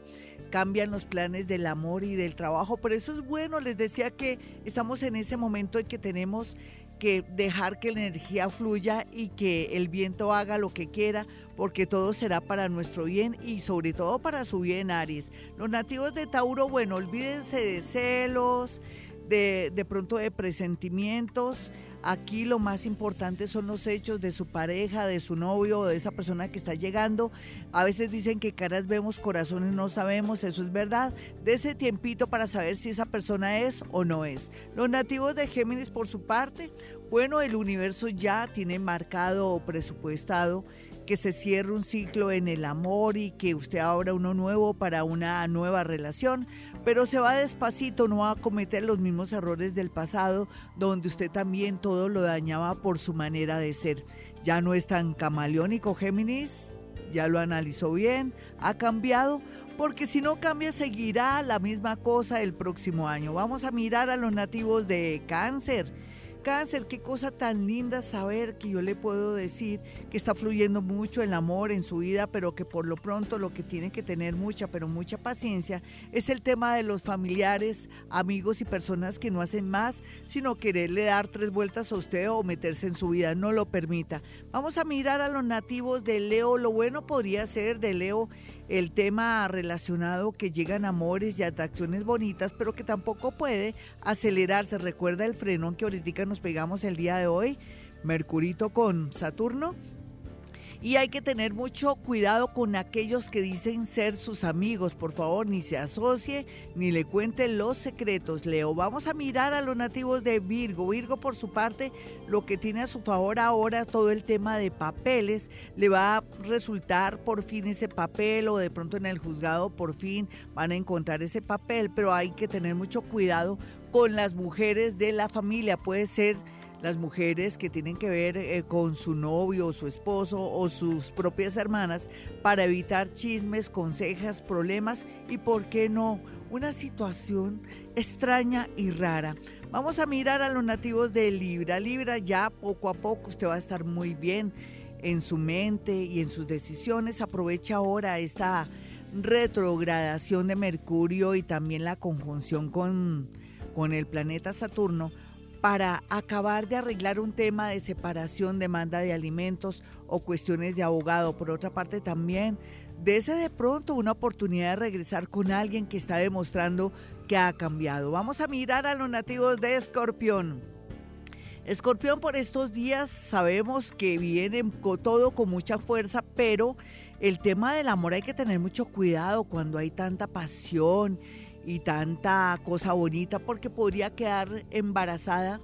cambian los planes del amor y del trabajo, pero eso es bueno, les decía que estamos en ese momento en que tenemos que dejar que la energía fluya y que el viento haga lo que quiera, porque todo será para nuestro bien y sobre todo para su bien, Aries. Los nativos de Tauro, bueno, olvídense de celos, de, de pronto de presentimientos. Aquí lo más importante son los hechos de su pareja, de su novio de esa persona que está llegando. A veces dicen que caras vemos, corazones no sabemos, eso es verdad. De ese tiempito para saber si esa persona es o no es. Los nativos de Géminis por su parte, bueno, el universo ya tiene marcado o presupuestado que se cierre un ciclo en el amor y que usted abra uno nuevo para una nueva relación pero se va despacito, no va a cometer los mismos errores del pasado, donde usted también todo lo dañaba por su manera de ser. Ya no es tan camaleónico Géminis, ya lo analizó bien, ha cambiado, porque si no cambia seguirá la misma cosa el próximo año. Vamos a mirar a los nativos de cáncer cáncer, qué cosa tan linda saber que yo le puedo decir que está fluyendo mucho el amor en su vida, pero que por lo pronto lo que tiene que tener mucha, pero mucha paciencia es el tema de los familiares, amigos y personas que no hacen más, sino quererle dar tres vueltas a usted o meterse en su vida, no lo permita. Vamos a mirar a los nativos de Leo, lo bueno podría ser de Leo el tema relacionado que llegan amores y atracciones bonitas, pero que tampoco puede acelerarse. Recuerda el frenón que ahorita nos pegamos el día de hoy, Mercurito con Saturno y hay que tener mucho cuidado con aquellos que dicen ser sus amigos. Por favor, ni se asocie ni le cuente los secretos. Leo, vamos a mirar a los nativos de Virgo. Virgo, por su parte, lo que tiene a su favor ahora, todo el tema de papeles, le va a resultar por fin ese papel o de pronto en el juzgado por fin van a encontrar ese papel, pero hay que tener mucho cuidado con las mujeres de la familia. Puede ser las mujeres que tienen que ver eh, con su novio o su esposo o sus propias hermanas para evitar chismes, consejas, problemas y, ¿por qué no?, una situación extraña y rara. Vamos a mirar a los nativos de Libra. Libra ya poco a poco usted va a estar muy bien en su mente y en sus decisiones. Aprovecha ahora esta retrogradación de Mercurio y también la conjunción con, con el planeta Saturno para acabar de arreglar un tema de separación, demanda de alimentos o cuestiones de abogado. Por otra parte, también dese de pronto una oportunidad de regresar con alguien que está demostrando que ha cambiado. Vamos a mirar a los nativos de Escorpión. Escorpión por estos días sabemos que viene todo con mucha fuerza, pero el tema del amor hay que tener mucho cuidado cuando hay tanta pasión y tanta cosa bonita porque podría quedar embarazada.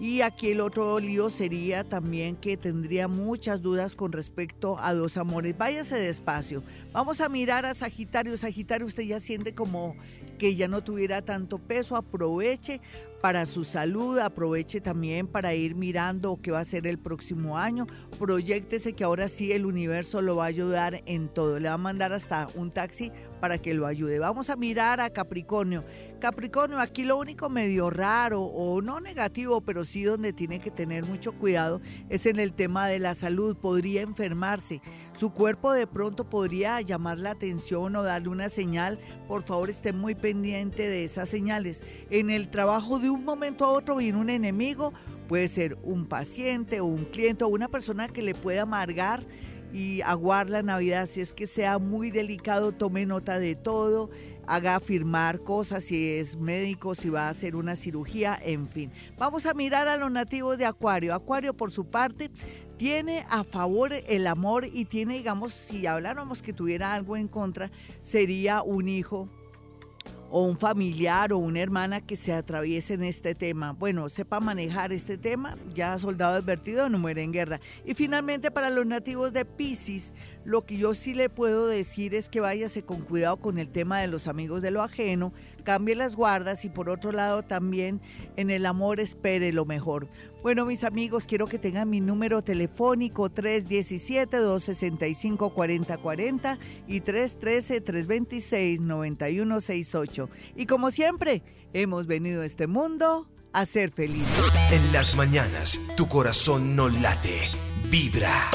Y aquí el otro lío sería también que tendría muchas dudas con respecto a dos amores. Váyase despacio. Vamos a mirar a Sagitario. Sagitario, usted ya siente como que ya no tuviera tanto peso. Aproveche para su salud, aproveche también para ir mirando qué va a ser el próximo año. Proyectese que ahora sí el universo lo va a ayudar en todo. Le va a mandar hasta un taxi para que lo ayude. Vamos a mirar a Capricornio. Capricornio, aquí lo único medio raro o no negativo, pero sí donde tiene que tener mucho cuidado es en el tema de la salud. Podría enfermarse. Su cuerpo de pronto podría llamar la atención o darle una señal. Por favor, esté muy pendiente de esas señales. En el trabajo de un momento a otro viene un enemigo, puede ser un paciente o un cliente o una persona que le pueda amargar y aguar la Navidad. Si es que sea muy delicado, tome nota de todo, haga firmar cosas, si es médico, si va a hacer una cirugía, en fin. Vamos a mirar a los nativos de Acuario. Acuario, por su parte, tiene a favor el amor y tiene, digamos, si habláramos que tuviera algo en contra, sería un hijo o un familiar o una hermana que se atraviese en este tema. Bueno, sepa manejar este tema, ya soldado advertido no muere en guerra. Y finalmente para los nativos de Pisces, lo que yo sí le puedo decir es que váyase con cuidado con el tema de los amigos de lo ajeno, cambie las guardas y por otro lado también en el amor espere lo mejor. Bueno, mis amigos, quiero que tengan mi número telefónico 317-265-4040 y 313-326-9168. Y como siempre, hemos venido a este mundo a ser felices. En las mañanas, tu corazón no late, vibra.